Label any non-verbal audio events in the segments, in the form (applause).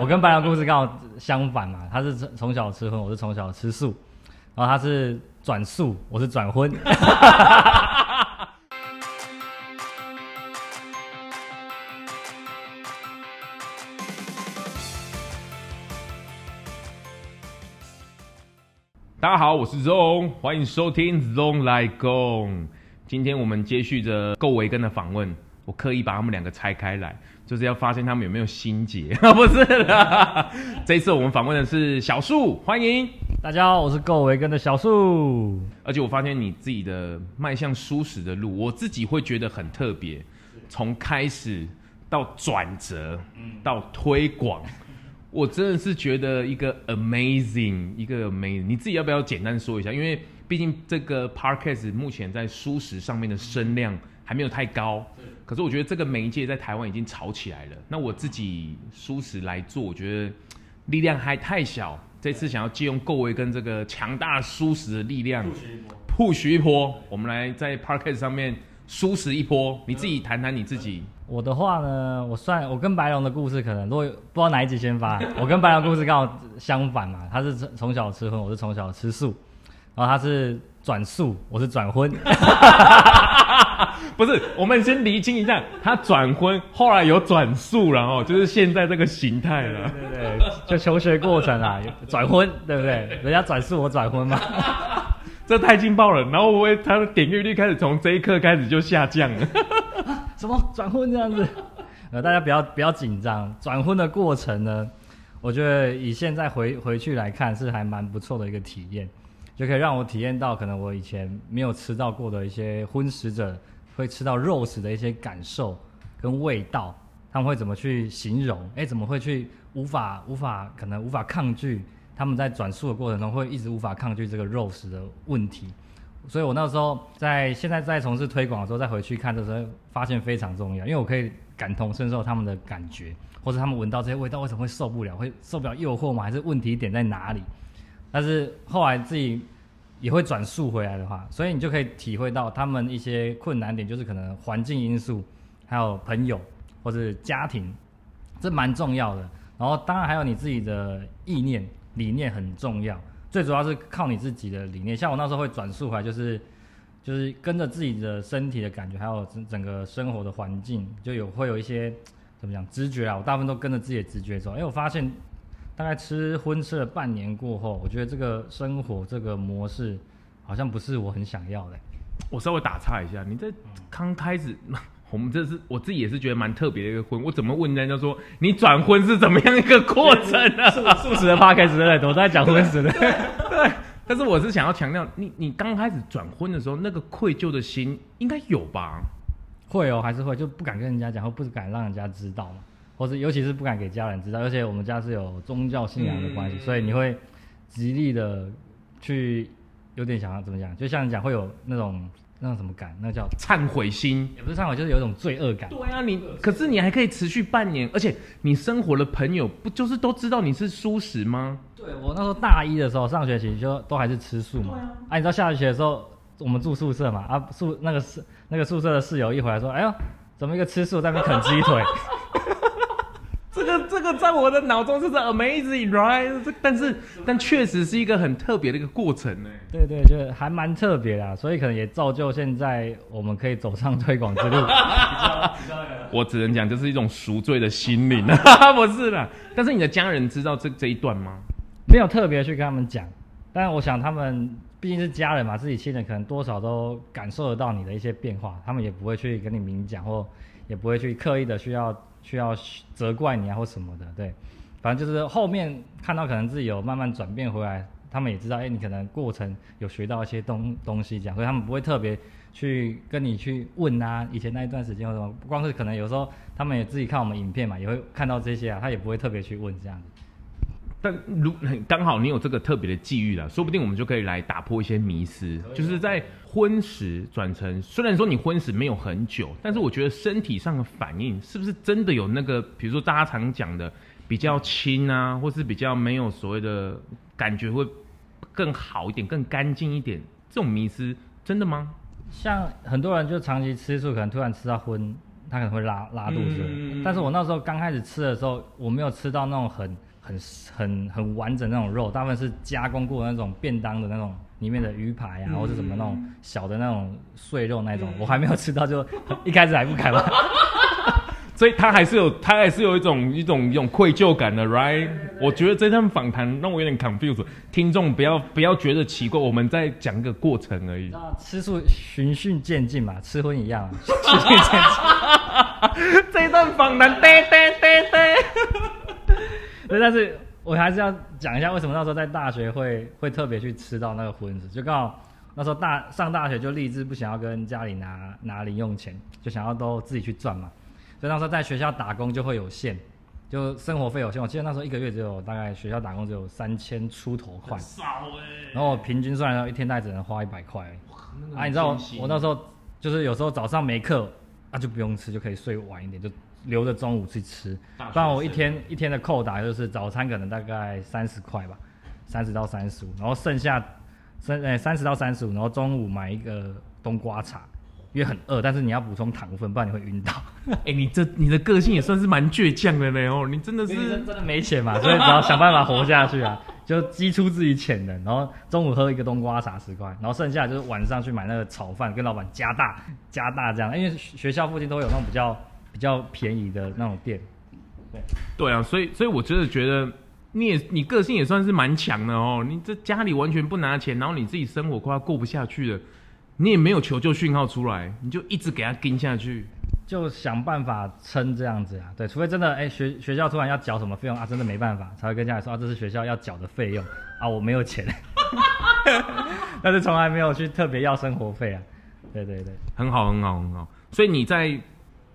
我跟白羊故事刚好相反嘛，他是从从小吃荤，我是从小吃素，然后他是转素，我是转荤。(laughs) 大家好，我是 Zong，欢迎收听 Zong 来共。今天我们接续着够维根的访问，我刻意把他们两个拆开来，就是要发现他们有没有心结。(laughs) 不是啦，(laughs) 这一次我们访问的是小树，欢迎大家好，我是够维根的小树。而且我发现你自己的迈向舒适的路，我自己会觉得很特别，从开始到转折，到推广。我真的是觉得一个 amazing，一个 amazing。你自己要不要简单说一下？因为毕竟这个 podcast 目前在舒适上面的声量还没有太高，可是我觉得这个媒介在台湾已经炒起来了。那我自己蔬食来做，我觉得力量还太小。这次想要借用各位跟这个强大蔬食的力量，push 一波，我们来在 Parket 上面蔬食一波。你自己谈谈你自己。我的话呢，我算我跟白龙的故事可能如果不知道哪一集先发，(laughs) 我跟白龙故事刚好相反嘛，他是从从小吃荤，我是从小吃素，然后他是转素，我是转荤。(laughs) (laughs) 不是，我们先厘清一下，他转婚，后来有转速，然后就是现在这个形态了。对对对，就求学过程啊，(laughs) 转婚，对不对？人家转速，我转婚嘛。这太劲爆了，然后我他的点阅率开始从这一刻开始就下降了。(laughs) 什么转婚这样子？呃，大家不要不要紧张。转婚的过程呢，我觉得以现在回回去来看，是还蛮不错的一个体验，就可以让我体验到可能我以前没有吃到过的一些荤食者会吃到肉食的一些感受跟味道，他们会怎么去形容？哎，怎么会去无法无法可能无法抗拒？他们在转述的过程中会一直无法抗拒这个肉食的问题，所以我那时候在现在在从事推广的时候再回去看的时候，发现非常重要，因为我可以感同身受他们的感觉，或者他们闻到这些味道为什么会受不了，会受不了诱惑吗？还是问题点在哪里？但是后来自己也会转素回来的话，所以你就可以体会到他们一些困难点，就是可能环境因素，还有朋友或者家庭，这蛮重要的。然后当然还有你自己的意念。理念很重要，最主要是靠你自己的理念。像我那时候会转素回来，就是就是跟着自己的身体的感觉，还有整整个生活的环境，就有会有一些怎么讲直觉啊。我大部分都跟着自己的直觉走。因为我发现大概吃荤吃了半年过后，我觉得这个生活这个模式好像不是我很想要的。我稍微打岔一下，你在刚开始。(laughs) 我们这是我自己也是觉得蛮特别的一个婚，我怎么问人家说你转婚是怎么样一个过程呢？素素食的 podcast 对不对？我在讲荤食的，对。但是我是想要强调，你你刚开始转婚的时候，那个愧疚的心应该有吧？会哦，还是会，就不敢跟人家讲，或不敢让人家知道嘛，或者尤其是不敢给家人知道。而且我们家是有宗教信仰的关系，嗯、所以你会极力的去有点想要怎么讲？就像你讲会有那种。那种什么感？那叫忏悔心，也不是忏悔，就是有一种罪恶感。对啊，你可是你还可以持续半年，而且你生活的朋友不就是都知道你是蔬食吗？对，我那时候大一的时候，上学期就都还是吃素嘛。啊，啊，你知道下学期的时候，我们住宿舍嘛，啊宿那个室那个宿舍的室友一回来说，哎呦，怎么一个吃素在那边啃鸡腿？这个这个在我的脑中就是 amazing，right？这但是但确实是一个很特别的一个过程呢。对对，就还蛮特别的，所以可能也造就现在我们可以走上推广之路。(laughs) 我只能讲，这是一种赎罪的心灵啊，(laughs) 不是啦。但是你的家人知道这这一段吗？没有特别去跟他们讲，但我想他们毕竟是家人嘛，自己亲人可能多少都感受得到你的一些变化，他们也不会去跟你明讲，或也不会去刻意的需要。需要责怪你啊或什么的，对，反正就是后面看到可能自己有慢慢转变回来，他们也知道，哎、你可能过程有学到一些东东西，这样，所以他们不会特别去跟你去问啊，以前那一段时间或什么，不光是可能有时候他们也自己看我们影片嘛，也会看到这些啊，他也不会特别去问这样。但如刚好你有这个特别的际遇了，说不定我们就可以来打破一些迷思，就是在荤食转成，虽然说你荤食没有很久，但是我觉得身体上的反应是不是真的有那个，比如说大家常讲的比较轻啊，或是比较没有所谓的感觉会更好一点、更干净一点，这种迷思真的吗？像很多人就长期吃素，可能突然吃到荤。他可能会拉拉肚子。嗯、但是我那时候刚开始吃的时候，我没有吃到那种很很很很完整那种肉，大部分是加工过的那种便当的那种里面的鱼排啊，嗯、或者什么那种小的那种碎肉那种，嗯、我还没有吃到，就一开始还不敢嘛。(laughs) 所以他还是有，他还是有一种一种一种愧疚感的，right？我觉得这段访谈让我有点 confused，听众不要不要觉得奇怪，我们在讲一个过程而已。吃素循序渐进嘛，吃荤一样，循序渐进。这一段访谈，对对对对。对，(laughs) 但是我还是要讲一下，为什么那时候在大学会会特别去吃到那个荤食，就刚好那时候大上大学就立志不想要跟家里拿拿零用钱，就想要都自己去赚嘛。所以那时候在学校打工就会有限，就生活费有限。我记得那时候一个月只有大概学校打工只有三千出头块，少欸。然后我平均算来一天大概只能花一百块。啊，你知道我我那时候就是有时候早上没课，啊就不用吃，就可以睡晚一点，就留着中午去吃。不然我一天一天的扣打就是早餐可能大概三十块吧，三十到三十五，然后剩下三呃三十到三十五，然后中午买一个冬瓜茶。因为很饿，但是你要补充糖分，不然你会晕倒。(laughs) 哎、欸，你这你的个性也算是蛮倔强的呢哦，你真的是真的没钱嘛，所以只要想办法活下去啊，(laughs) 就激出自己潜能。然后中午喝一个冬瓜茶十块，然后剩下就是晚上去买那个炒饭，跟老板加大加大这样。因为学校附近都会有那种比较比较便宜的那种店。对对啊，所以所以我真的觉得你也你个性也算是蛮强的哦。你这家里完全不拿钱，然后你自己生活快要过不下去了。你也没有求救讯号出来，你就一直给他跟下去，就想办法撑这样子啊。对，除非真的哎、欸、学学校突然要缴什么费用啊，真的没办法才会跟家里说啊，这是学校要缴的费用啊，我没有钱，(laughs) 但是从来没有去特别要生活费啊。对对对，很好很好很好。所以你再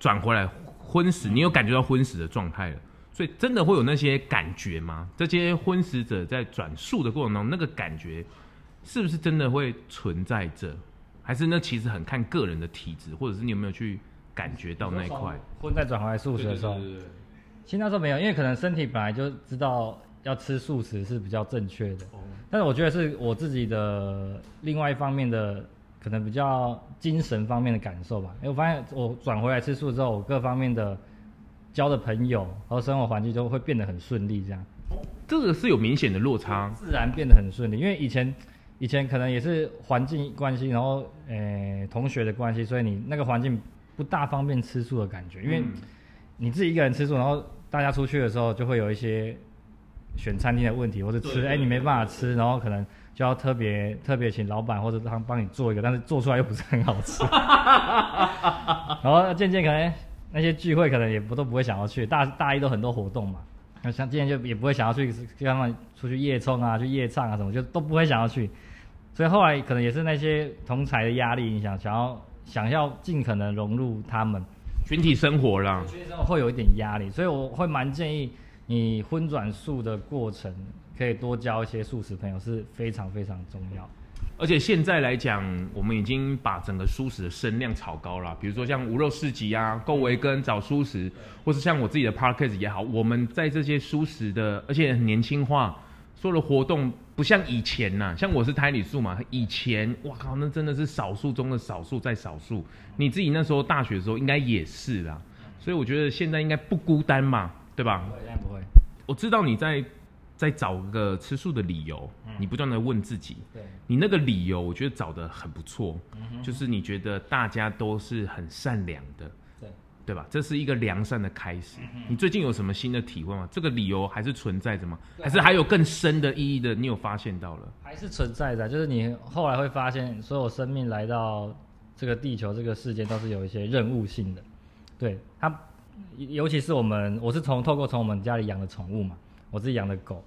转回来昏死，你有感觉到昏死的状态了？所以真的会有那些感觉吗？这些昏死者在转素的过程中，那个感觉是不是真的会存在着？还是那其实很看个人的体质，或者是你有没有去感觉到那一块？荤在转回来素食的时候，其实那时候没有，因为可能身体本来就知道要吃素食是比较正确的。但是我觉得是我自己的另外一方面的，可能比较精神方面的感受吧。因为我发现我转回来吃素之后，我各方面的交的朋友和生活环境都会变得很顺利，这样。这个是有明显的落差，自然变得很顺利，因为以前。以前可能也是环境关系，然后诶、欸、同学的关系，所以你那个环境不大方便吃素的感觉，因为你自己一个人吃素，然后大家出去的时候就会有一些选餐厅的问题，或者吃哎、欸、你没办法吃，然后可能就要特别特别请老板或者他帮你做一个，但是做出来又不是很好吃，(laughs) 然后渐渐可能那些聚会可能也不都不会想要去，大大一都很多活动嘛。像今天就也不会想要去跟他们出去夜冲啊，去夜唱啊什么，就都不会想要去。所以后来可能也是那些同才的压力影响，想要想要尽可能融入他们群体生活啦。群体生活会有一点压力，所以我会蛮建议你荤转素的过程，可以多交一些素食朋友，是非常非常重要。而且现在来讲，我们已经把整个素食的声量炒高了。比如说像无肉市集啊、购维根找素食，或是像我自己的 podcast 也好，我们在这些素食的，而且很年轻化，所有的活动不像以前呐、啊。像我是胎里素嘛，以前哇靠，那真的是少数中的少数在少数。你自己那时候大学的时候应该也是啦，所以我觉得现在应该不孤单嘛，对吧？不会，不会。我知道你在。再找个吃素的理由，嗯、你不断的问自己，对你那个理由，我觉得找的很不错，嗯、就是你觉得大家都是很善良的，对对吧？这是一个良善的开始。嗯、你最近有什么新的体会吗？这个理由还是存在着吗？还是还有更深的意义的？你有发现到了？还是存在的，就是你后来会发现，所有生命来到这个地球这个世界，都是有一些任务性的。对它，尤其是我们，我是从透过从我们家里养的宠物嘛。我自己养的狗，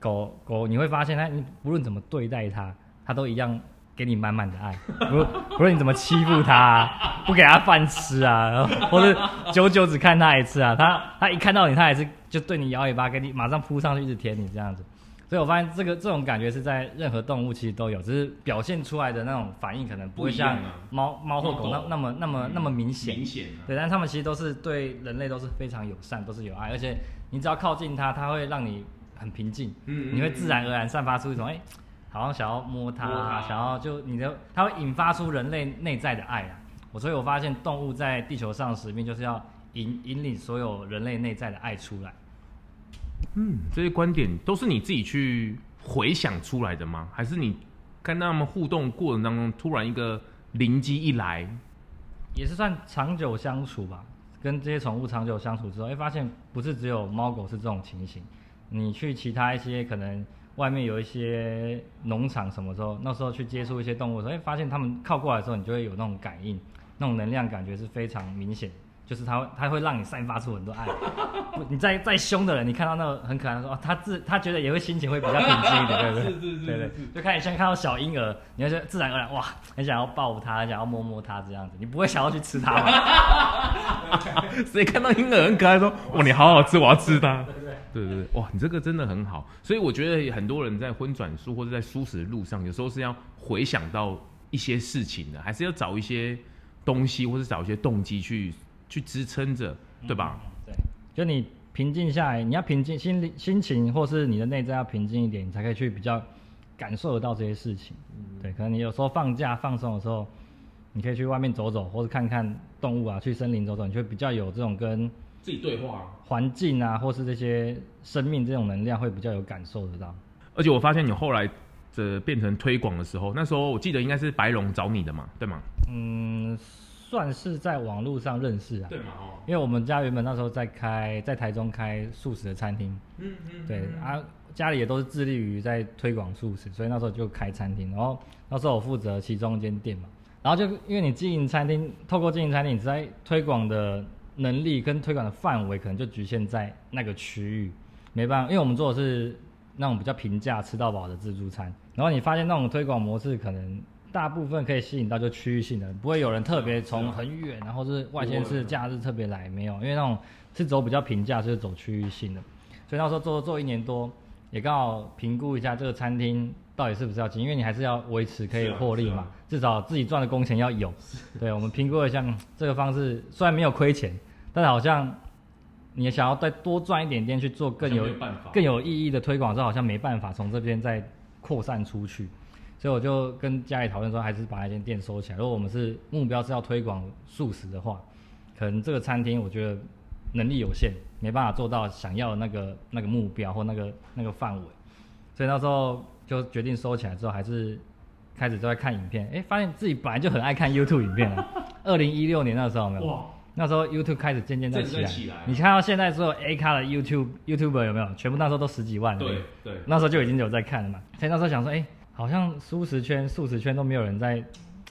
狗狗你会发现它，你不论怎么对待它，它都一样给你满满的爱。(laughs) 不不论你怎么欺负它，不给它饭吃啊，然后或者久久只看它一次啊，它它一看到你，它也是就对你摇尾巴，给你马上扑上去一直舔你这样子。所以我发现这个这种感觉是在任何动物其实都有，只是表现出来的那种反应可能不会像猫猫或狗那那么那么那么明显。明显。对，但它们其实都是对人类都是非常友善，都是有爱，而且。你只要靠近它，它会让你很平静，嗯，你会自然而然散发出一种哎、欸，好像想要摸它，想要就你的，它会引发出人类内在的爱啊。我所以我发现动物在地球上的使命就是要引引领所有人类内在的爱出来。嗯，这些观点都是你自己去回想出来的吗？还是你跟他们互动过程当中突然一个灵机一来？也是算长久相处吧，跟这些宠物长久相处之后，哎，发现不是只有猫狗是这种情形。你去其他一些可能外面有一些农场什么时候，那时候去接触一些动物的时候，哎，发现它们靠过来的时候，你就会有那种感应，那种能量感觉是非常明显。就是它会，它会让你散发出很多爱。(laughs) 你再再凶的人，你看到那个很可爱的说，哦，他自他觉得也会心情会比较平静一点，对不对？(laughs) 是是是，对对。就看你像看到小婴儿，你会自然而然哇，很想要抱他，很想要摸摸他这样子，你不会想要去吃他吗？(laughs) 所以看到婴儿很可爱，说，哇，你好好吃，我要吃它。对对对对对，哇，你这个真的很好。所以我觉得很多人在荤转素或者在素食的路上，有时候是要回想到一些事情的，还是要找一些东西，或者找一些动机去。去支撑着，对吧？嗯，对，就你平静下来，你要平静心心情，或是你的内在要平静一点，你才可以去比较感受得到这些事情。嗯，对，可能你有时候放假放松的时候，你可以去外面走走，或是看看动物啊，去森林走走，你就会比较有这种跟自己对话、环境啊，或是这些生命这种能量，会比较有感受得到。而且我发现你后来这变成推广的时候，那时候我记得应该是白龙找你的嘛，对吗？嗯。算是在网络上认识啊，对嘛？哦，因为我们家原本那时候在开，在台中开素食的餐厅，嗯嗯，对啊，家里也都是致力于在推广素食，所以那时候就开餐厅，然后那时候我负责其中一间店嘛，然后就因为你经营餐厅，透过经营餐厅，你在推广的能力跟推广的范围可能就局限在那个区域，没办法，因为我们做的是那种比较平价吃到饱的自助餐，然后你发现那种推广模式可能。大部分可以吸引到就区域性的，不会有人特别从很远，然后是外县市假日特别来，没有，因为那种是走比较平价，就是走区域性的。所以那时候做做一年多，也刚好评估一下这个餐厅到底是不是要进，因为你还是要维持可以获利嘛，至少自己赚的工钱要有。对，我们评估一下这个方式，虽然没有亏钱，但是好像你想要再多赚一点点去做更有更有意义的推广，这好像没办法从这边再扩散出去。所以我就跟家里讨论说，还是把那间店收起来。如果我们是目标是要推广素食的话，可能这个餐厅我觉得能力有限，没办法做到想要的那个那个目标或那个那个范围。所以那时候就决定收起来之后，还是开始都在看影片。哎，发现自己本来就很爱看 YouTube 影片了。二零一六年那时候有没有？那时候 YouTube 开始渐渐在起来。起来你看到现在所有 A 咖的 YouTube YouTuber 有没有？全部那时候都十几万。对对。那时候就已经有在看了嘛。所以那时候想说，哎。好像素食圈、素食圈都没有人在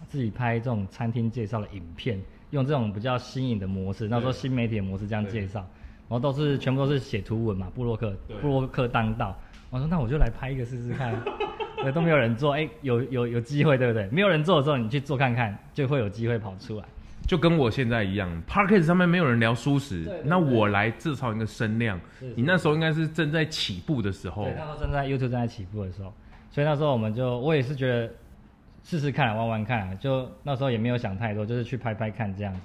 自己拍这种餐厅介绍的影片，用这种比较新颖的模式，那时候新媒体的模式这样介绍，然后都是全部都是写图文嘛，布洛克布洛克当道。我说那我就来拍一个试试看，(laughs) 对，都没有人做，哎、欸，有有有机会，对不对？没有人做的时候，你去做看看，就会有机会跑出来。就跟我现在一样，Podcast 上面没有人聊素食，那我来制造一个声量。你那时候应该是正在起步的时候，对，那时候正在 YouTube 正在起步的时候。所以那时候我们就，我也是觉得试试看，玩玩看，就那时候也没有想太多，就是去拍拍看这样子，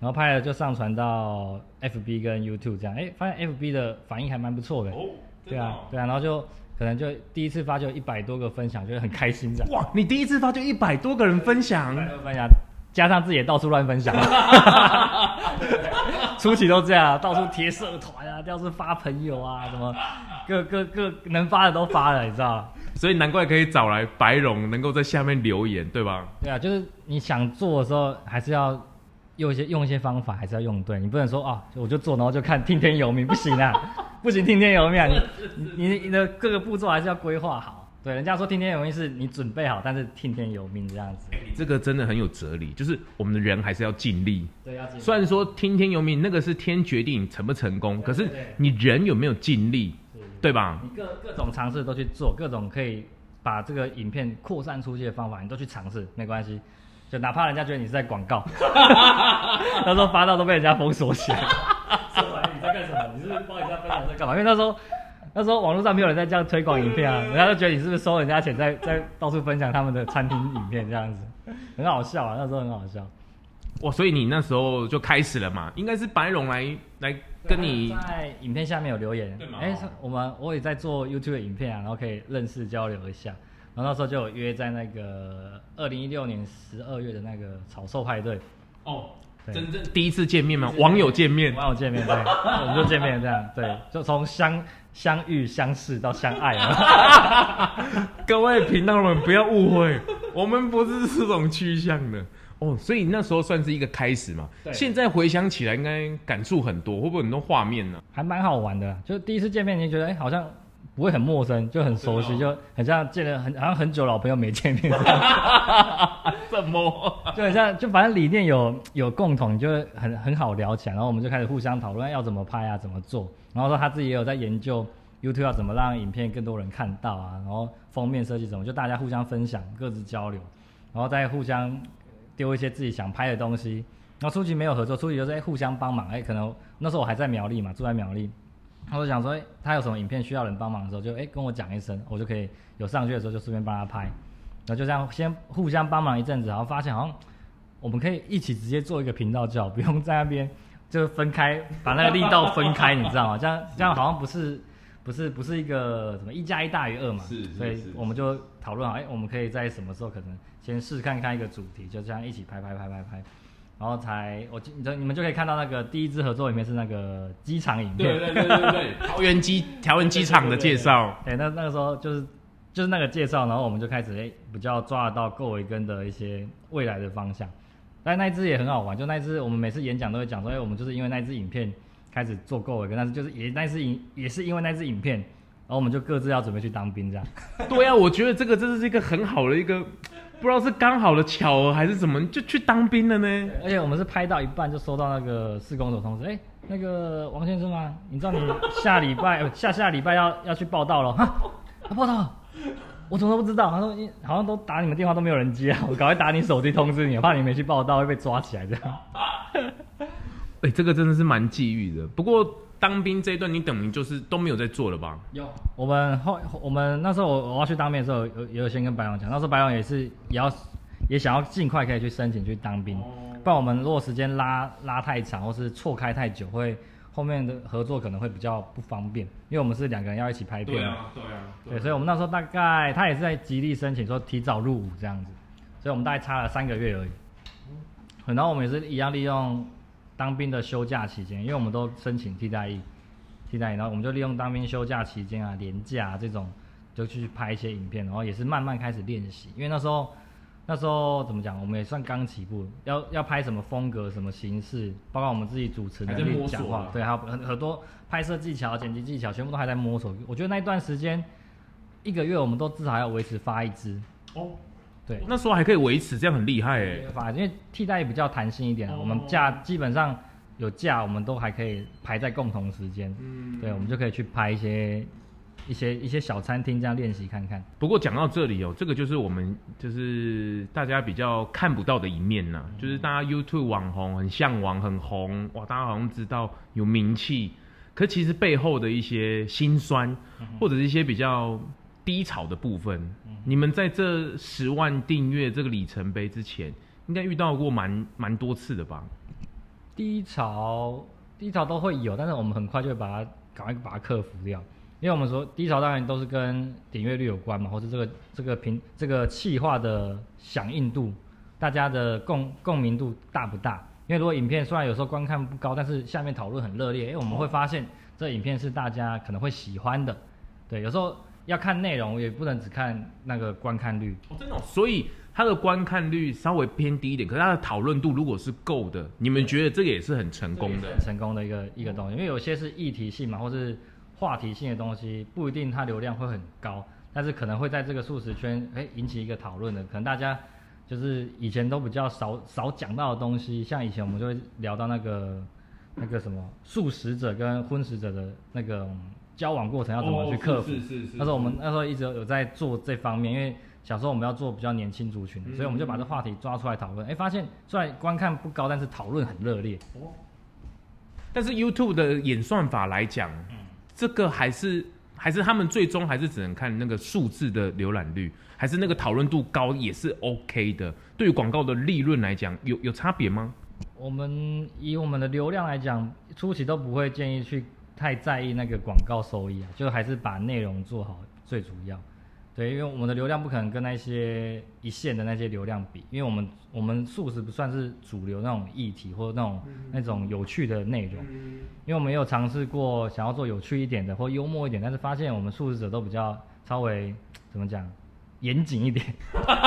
然后拍了就上传到 FB 跟 YouTube 这样，哎，发现 FB 的反应还蛮不错的，哦，对啊，对啊，然后就可能就第一次发就一百多个分享，就很开心这样。哇，你第一次发就一百多个人分享，分享，加上自己也到处乱分享，(laughs) 初期都这样，到处贴社团啊，到处发朋友啊，什么各各各能发的都发了，你知道。所以难怪可以找来白龙，能够在下面留言，对吧？对啊，就是你想做的时候，还是要用一些用一些方法，还是要用对。你不能说啊，我就做，然后就看听天由命，不行啊，(laughs) 不行听天由命啊！你你你的各个步骤还是要规划好。对，人家说听天由命是你准备好，但是听天由命这样子。这个真的很有哲理，就是我们的人还是要尽力。对，要尽力。虽然说听天由命那个是天决定成不成功，可是你人有没有尽力？对吧？你各各种尝试都去做，各种可以把这个影片扩散出去的方法，你都去尝试，没关系。就哪怕人家觉得你是在广告，(laughs) 那时候发到都被人家封锁起来。说完你在干什么？你是不是帮人家分享在干嘛？因为那时候那时候网络上没有人在这样推广影片啊，人家就觉得你是不是收人家钱在在到处分享他们的餐厅影片这样子，很好笑啊，那时候很好笑。哇，所以你那时候就开始了嘛？应该是白龙来来。跟你在影片下面有留言，哎、欸，我们我也在做 YouTube 的影片啊，然后可以认识交流一下，然后那时候就有约在那个二零一六年十二月的那个草兽派对，哦，对。真正第一次见面嘛？网友见面，网友见面，对，我们就见面这样，对，就从相相遇、相识到相爱了。(laughs) 各位频道们不要误会，我们不是这种趋向的哦。所以那时候算是一个开始嘛。对。现在回想起来，应该感触很多，会不会很多画面呢？还蛮好玩的，就第一次见面，你觉得哎、欸，好像。不会很陌生，就很熟悉，就很像见了很好像很久老朋友没见面这样。(laughs) 怎么？(laughs) 就很像，就反正理念有有共同，就会很很好聊起来。然后我们就开始互相讨论要怎么拍啊，怎么做。然后说他自己也有在研究 YouTube 要怎么让影片更多人看到啊。然后封面设计怎么，就大家互相分享，各自交流，然后再互相丢一些自己想拍的东西。然后初期没有合作，初期就是哎互相帮忙。哎，可能那时候我还在苗栗嘛，住在苗栗。他就想说，欸，他有什么影片需要人帮忙的时候，就哎跟我讲一声，我就可以有上去的时候就顺便帮他拍。然后就这样先互相帮忙一阵子，然后发现好像我们可以一起直接做一个频道就好，不用在那边就分开把那个力道分开，你知道吗？这样这样好像不是不是不是一个什么一加一大于二嘛？是，所以我们就讨论好，哎，我们可以在什么时候可能先试看看一个主题，就这样一起拍拍拍拍拍。然后才我你你们就可以看到那个第一支合作影片是那个机场影片，对对对对对，(laughs) 桃园机桃园机场的介绍，对，那那个时候就是就是那个介绍，然后我们就开始哎比较抓得到够维根的一些未来的方向，但那一支也很好玩，就那一支我们每次演讲都会讲说，哎，我们就是因为那支影片开始做够维根，但是就是也那是影也是因为那支影片，然后我们就各自要准备去当兵这样。(laughs) 对啊，我觉得这个真的是一个很好的一个。不知道是刚好的巧合还是怎么，就去当兵了呢？而且我们是拍到一半就收到那个施工所通知，哎、欸，那个王先生啊，你知道你下礼拜 (laughs) 下下礼拜要要去报道了哈？报道？我怎么都不知道？他说你好像都打你们电话都没有人接啊，我赶快打你手机通知你，怕你没去报道会被抓起来这样。(laughs) 哎、欸，这个真的是蛮际遇的。不过。当兵这一段，你等于就是都没有在做了吧？有，我们后我们那时候我我要去当兵的时候，有也有先跟白龙讲，那时候白龙也是也要也想要尽快可以去申请去当兵，不然我们如果时间拉拉太长或是错开太久，会后面的合作可能会比较不方便，因为我们是两个人要一起拍片。对啊，对啊，对，所以我们那时候大概他也是在极力申请说提早入伍这样子，所以我们大概差了三个月而已。然后我们也是一样利用。当兵的休假期间，因为我们都申请替代役，替代役，然后我们就利用当兵休假期间啊、年假啊这种，就去拍一些影片，然后也是慢慢开始练习。因为那时候，那时候怎么讲，我们也算刚起步，要要拍什么风格、什么形式，包括我们自己主持能力、讲话，对，还有很很多拍摄技巧、剪辑技巧，全部都还在摸索。我觉得那一段时间，一个月我们都至少要维持发一支。哦。对，那时候还可以维持，这样很厉害哎。因为替代比较弹性一点，哦、我们假基本上有假，我们都还可以排在共同时间。嗯，对，我们就可以去拍一些一些一些小餐厅这样练习看看。不过讲到这里哦，这个就是我们就是大家比较看不到的一面呐、嗯，就是大家 YouTube 网红很向往很红哇，大家好像知道有名气，可其实背后的一些辛酸、嗯、或者是一些比较。低潮的部分，你们在这十万订阅这个里程碑之前，应该遇到过蛮蛮多次的吧？低潮，低潮都会有，但是我们很快就会把它赶快把它克服掉，因为我们说低潮当然都是跟点阅率有关嘛，或者这个这个频这个气化的响应度，大家的共共鸣度大不大？因为如果影片虽然有时候观看不高，但是下面讨论很热烈，哎，我们会发现这影片是大家可能会喜欢的，对，有时候。要看内容，也不能只看那个观看率。哦，真的哦？所以它的观看率稍微偏低一点，可是它的讨论度如果是够的，你们觉得这个也是很成功的，很成功的一个一个东西。因为有些是议题性嘛，或是话题性的东西，不一定它流量会很高，但是可能会在这个素食圈，哎，引起一个讨论的。可能大家就是以前都比较少少讲到的东西，像以前我们就会聊到那个那个什么素食者跟荤食者的那个。交往过程要怎么去克服？哦、是是是是。那时候我们那时候一直有在做这方面，因为小时候我们要做比较年轻族群，嗯，所以我们就把这话题抓出来讨论。哎，发现虽然观看不高，但是讨论很热烈。哦。但是 YouTube 的演算法来讲，嗯，这个还是还是他们最终还是只能看那个数字的浏览率，还是那个讨论度高也是 OK 的。对于广告的利润来讲，有有差别吗？我们以我们的流量来讲，初期都不会建议去。太在意那个广告收益啊，就还是把内容做好最主要。对，因为我们的流量不可能跟那些一线的那些流量比，因为我们我们素食不算是主流那种议题或者那种、嗯、那种有趣的内容，嗯、因为我们也有尝试过想要做有趣一点的或幽默一点，但是发现我们素食者都比较稍微怎么讲严谨一点。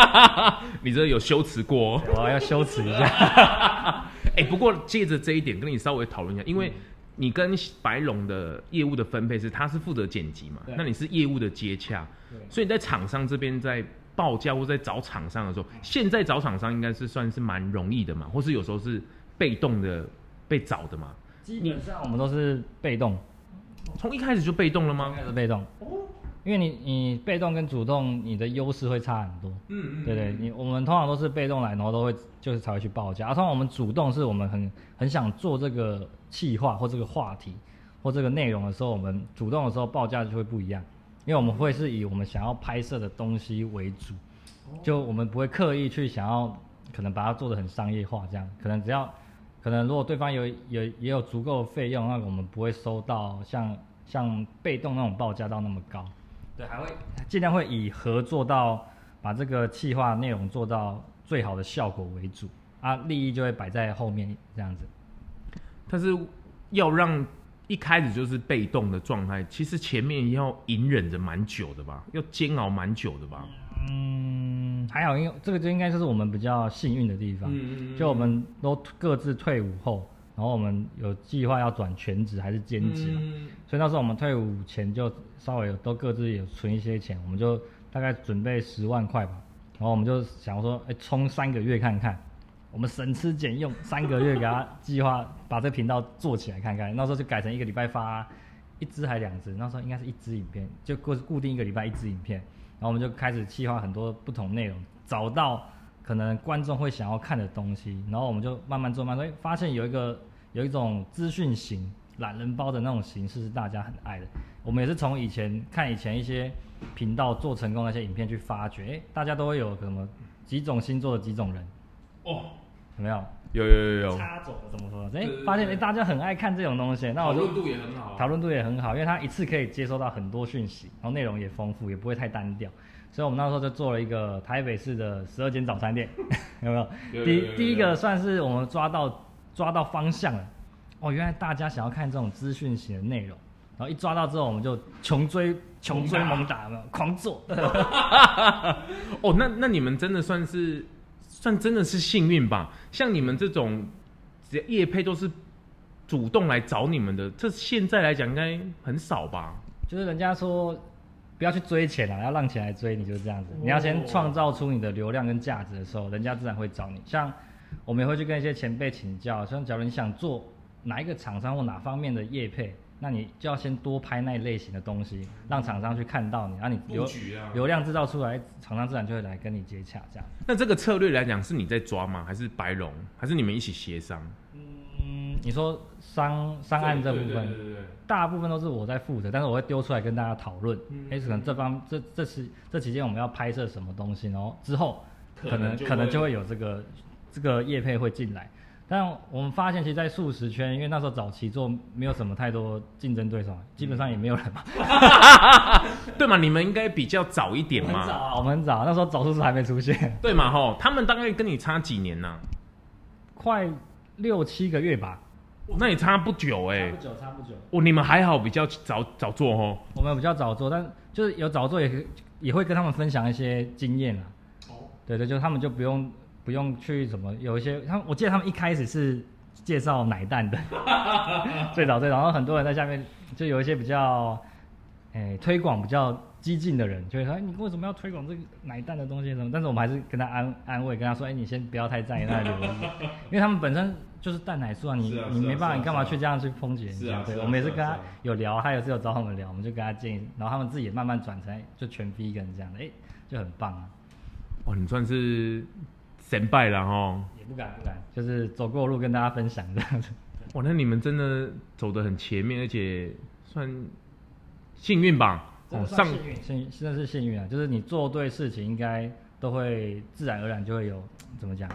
(laughs) 你这有羞耻过？我要羞耻一下。(laughs) 哎、欸，不过借着这一点跟你稍微讨论一下，因为。你跟白龙的业务的分配是，他是负责剪辑嘛？那你是业务的接洽，所以你在厂商这边在报价或在找厂商的时候，现在找厂商应该是算是蛮容易的嘛，或是有时候是被动的被找的嘛？基本上我们都是被动，从一开始就被动了吗？开始被动。因为你你被动跟主动，你的优势会差很多。嗯嗯，对对，你我们通常都是被动来，然后都会就是才会去报价。而通常我们主动是我们很很想做这个企划或这个话题或这个内容的时候，我们主动的时候报价就会不一样，因为我们会是以我们想要拍摄的东西为主，就我们不会刻意去想要可能把它做的很商业化这样。可能只要可能如果对方有有也有足够的费用，那我们不会收到像像被动那种报价到那么高。对，还会尽量会以合作到把这个企划内容做到最好的效果为主啊，利益就会摆在后面这样子。但是要让一开始就是被动的状态，其实前面要隐忍着蛮久的吧，要煎熬蛮久的吧。嗯，还好，因为这个就应该就是我们比较幸运的地方，嗯、就我们都各自退伍后。然后我们有计划要转全职还是兼职，嗯，所以那时候我们退伍前就稍微有都各自有存一些钱，我们就大概准备十万块吧。然后我们就想说，哎，冲三个月看看，我们省吃俭用三个月给他计划把这频道做起来看看。那时候就改成一个礼拜发一支还两支，那时候应该是一支影片，就固固定一个礼拜一支影片。然后我们就开始计划很多不同内容，找到。可能观众会想要看的东西，然后我们就慢慢做，慢慢做，发现有一个有一种资讯型懒人包的那种形式是大家很爱的。我们也是从以前看以前一些频道做成功的那些影片去发掘，哎，大家都会有什么几种星座的几种人哦，有没有？有有有有。插种怎么说？哎，发现哎大家很爱看这种东西，那我就讨论度也很好，讨论度也很好，因为它一次可以接收到很多讯息，然后内容也丰富，也不会太单调。所以，我们那时候就做了一个台北市的十二间早餐店，(laughs) 有没有？第第一个算是我们抓到抓到方向了。哦，原来大家想要看这种资讯型的内容，然后一抓到之后，我们就穷追穷追猛打，有没有？狂做。(laughs) 哦，那那你们真的算是算真的是幸运吧？像你们这种业配都是主动来找你们的，这现在来讲应该很少吧？就是人家说。不要去追钱啊，要让钱来追你，就是这样子。你要先创造出你的流量跟价值的时候，人家自然会找你。像我们也会去跟一些前辈请教，像假如你想做哪一个厂商或哪方面的业配，那你就要先多拍那一类型的东西，让厂商去看到你，然后你流、啊、流量制造出来，厂商自然就会来跟你接洽。这样。那这个策略来讲，是你在抓吗？还是白龙？还是你们一起协商？嗯，你说商商案这部分，对对对对对，大部分都是我在负责，但是我会丢出来跟大家讨论。哎、嗯，可能这方这这期这期间我们要拍摄什么东西，然后之后可能可能，就会有这个这个业配会进来。但我们发现，其实，在素食圈，因为那时候早期做没有什么太多竞争对手，基本上也没有人嘛。(laughs) 对嘛？你们应该比较早一点嘛。很早啊，我们很早，那时候早素食还没出现。对嘛？吼，他们大概跟你差几年呢、啊？快。六七个月吧，那也差不久哎、欸，差不久，差不久。哦，你们还好，比较早早做哦。我们比较早做，但就是有早做也也会跟他们分享一些经验啊。哦，对对，就他们就不用不用去什么，有一些他们，我记得他们一开始是介绍奶蛋的，(laughs) 最早最早，然后很多人在下面就有一些比较，哎、欸，推广比较。激进的人就会说：“哎，你为什么要推广这个奶蛋的东西？什么？”但是我们还是跟他安安慰，跟他说：“哎，你先不要太在意那个流量，(laughs) 因为他们本身就是蛋奶素啊，你你没办法，你干嘛去这样去抨击人家？对，我们也是跟他有聊，他有是有找我们聊，我们就跟他建议，然后他们自己也慢慢转成就全 vegan 这样的，哎，就很棒啊！哇，你算是神拜了哦！也不敢不敢，就是走过路跟大家分享这样子。哇，那你们真的走得很前面，而且算幸运吧？”哦，上幸运，幸真的是幸运啊！就是你做对事情，应该都会自然而然就会有怎么讲，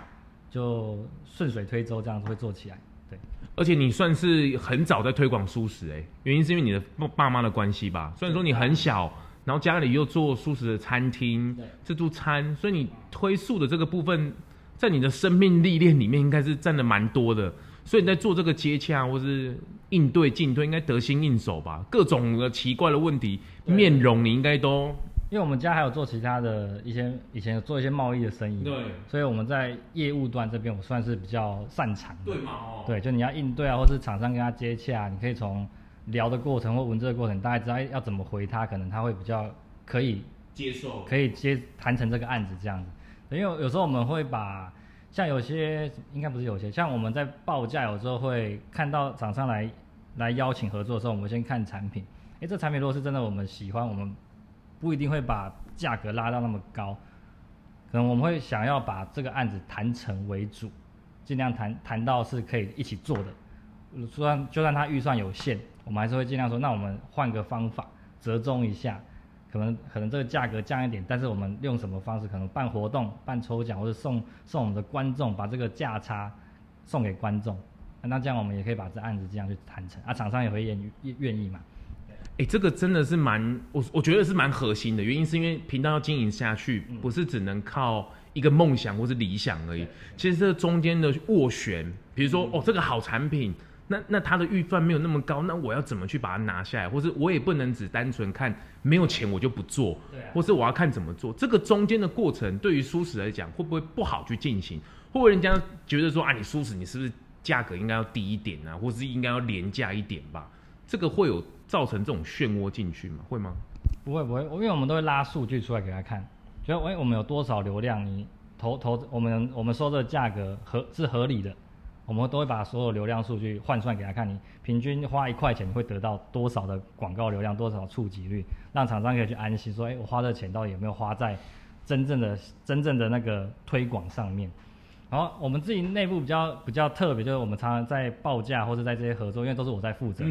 就顺水推舟这样子会做起来。对，而且你算是很早在推广素食哎，原因是因为你的爸爸妈的关系吧？虽然说你很小，然后家里又做素食的餐厅，对自助餐，所以你推素的这个部分，在你的生命历练里面应该是占的蛮多的。所以你在做这个接洽或是应对进退，应该得心应手吧？各种的奇怪的问题，面容你应该都。因为我们家还有做其他的一些，以前有做一些贸易的生意，对，所以我们在业务端这边，我算是比较擅长的。对嘛？哦，对，就你要应对啊，或是厂商跟他接洽，你可以从聊的过程或文字的过程，大概知道要怎么回他，可能他会比较可以接受，可以接谈成这个案子这样子。因为有时候我们会把，像有些应该不是有些，像我们在报价有时候会看到厂商来来邀请合作的时候，我们先看产品，哎，这产品如果是真的我们喜欢，我们。不一定会把价格拉到那么高，可能我们会想要把这个案子谈成为主，尽量谈谈到是可以一起做的。虽然就算他预算有限，我们还是会尽量说，那我们换个方法折中一下，可能可能这个价格降一点，但是我们用什么方式？可能办活动、办抽奖，或者送送我们的观众把这个价差送给观众，那这样我们也可以把这案子这样去谈成，啊，厂商也会愿意愿意嘛。哎、欸，这个真的是蛮，我我觉得是蛮核心的。原因是因为频道要经营下去，不是只能靠一个梦想或是理想而已。其实这中间的斡旋，比如说哦，这个好产品，那那它的预算没有那么高，那我要怎么去把它拿下来？或是我也不能只单纯看没有钱我就不做，或是我要看怎么做。这个中间的过程，对于舒适来讲，会不会不好去进行？会不会人家觉得说啊，你舒适你是不是价格应该要低一点啊，或是应该要廉价一点吧？这个会有。造成这种漩涡进去吗？会吗？不会不会，因为我们都会拉数据出来给他看，觉得哎，我们有多少流量，你投投我们我们收的价格合是合理的，我们都会把所有流量数据换算给他看，你平均花一块钱你会得到多少的广告流量，多少触及率，让厂商可以去安心说，哎，我花的钱到底有没有花在真正的真正的那个推广上面。然后我们自己内部比较比较特别，就是我们常常在报价或者在这些合作，因为都是我在负责，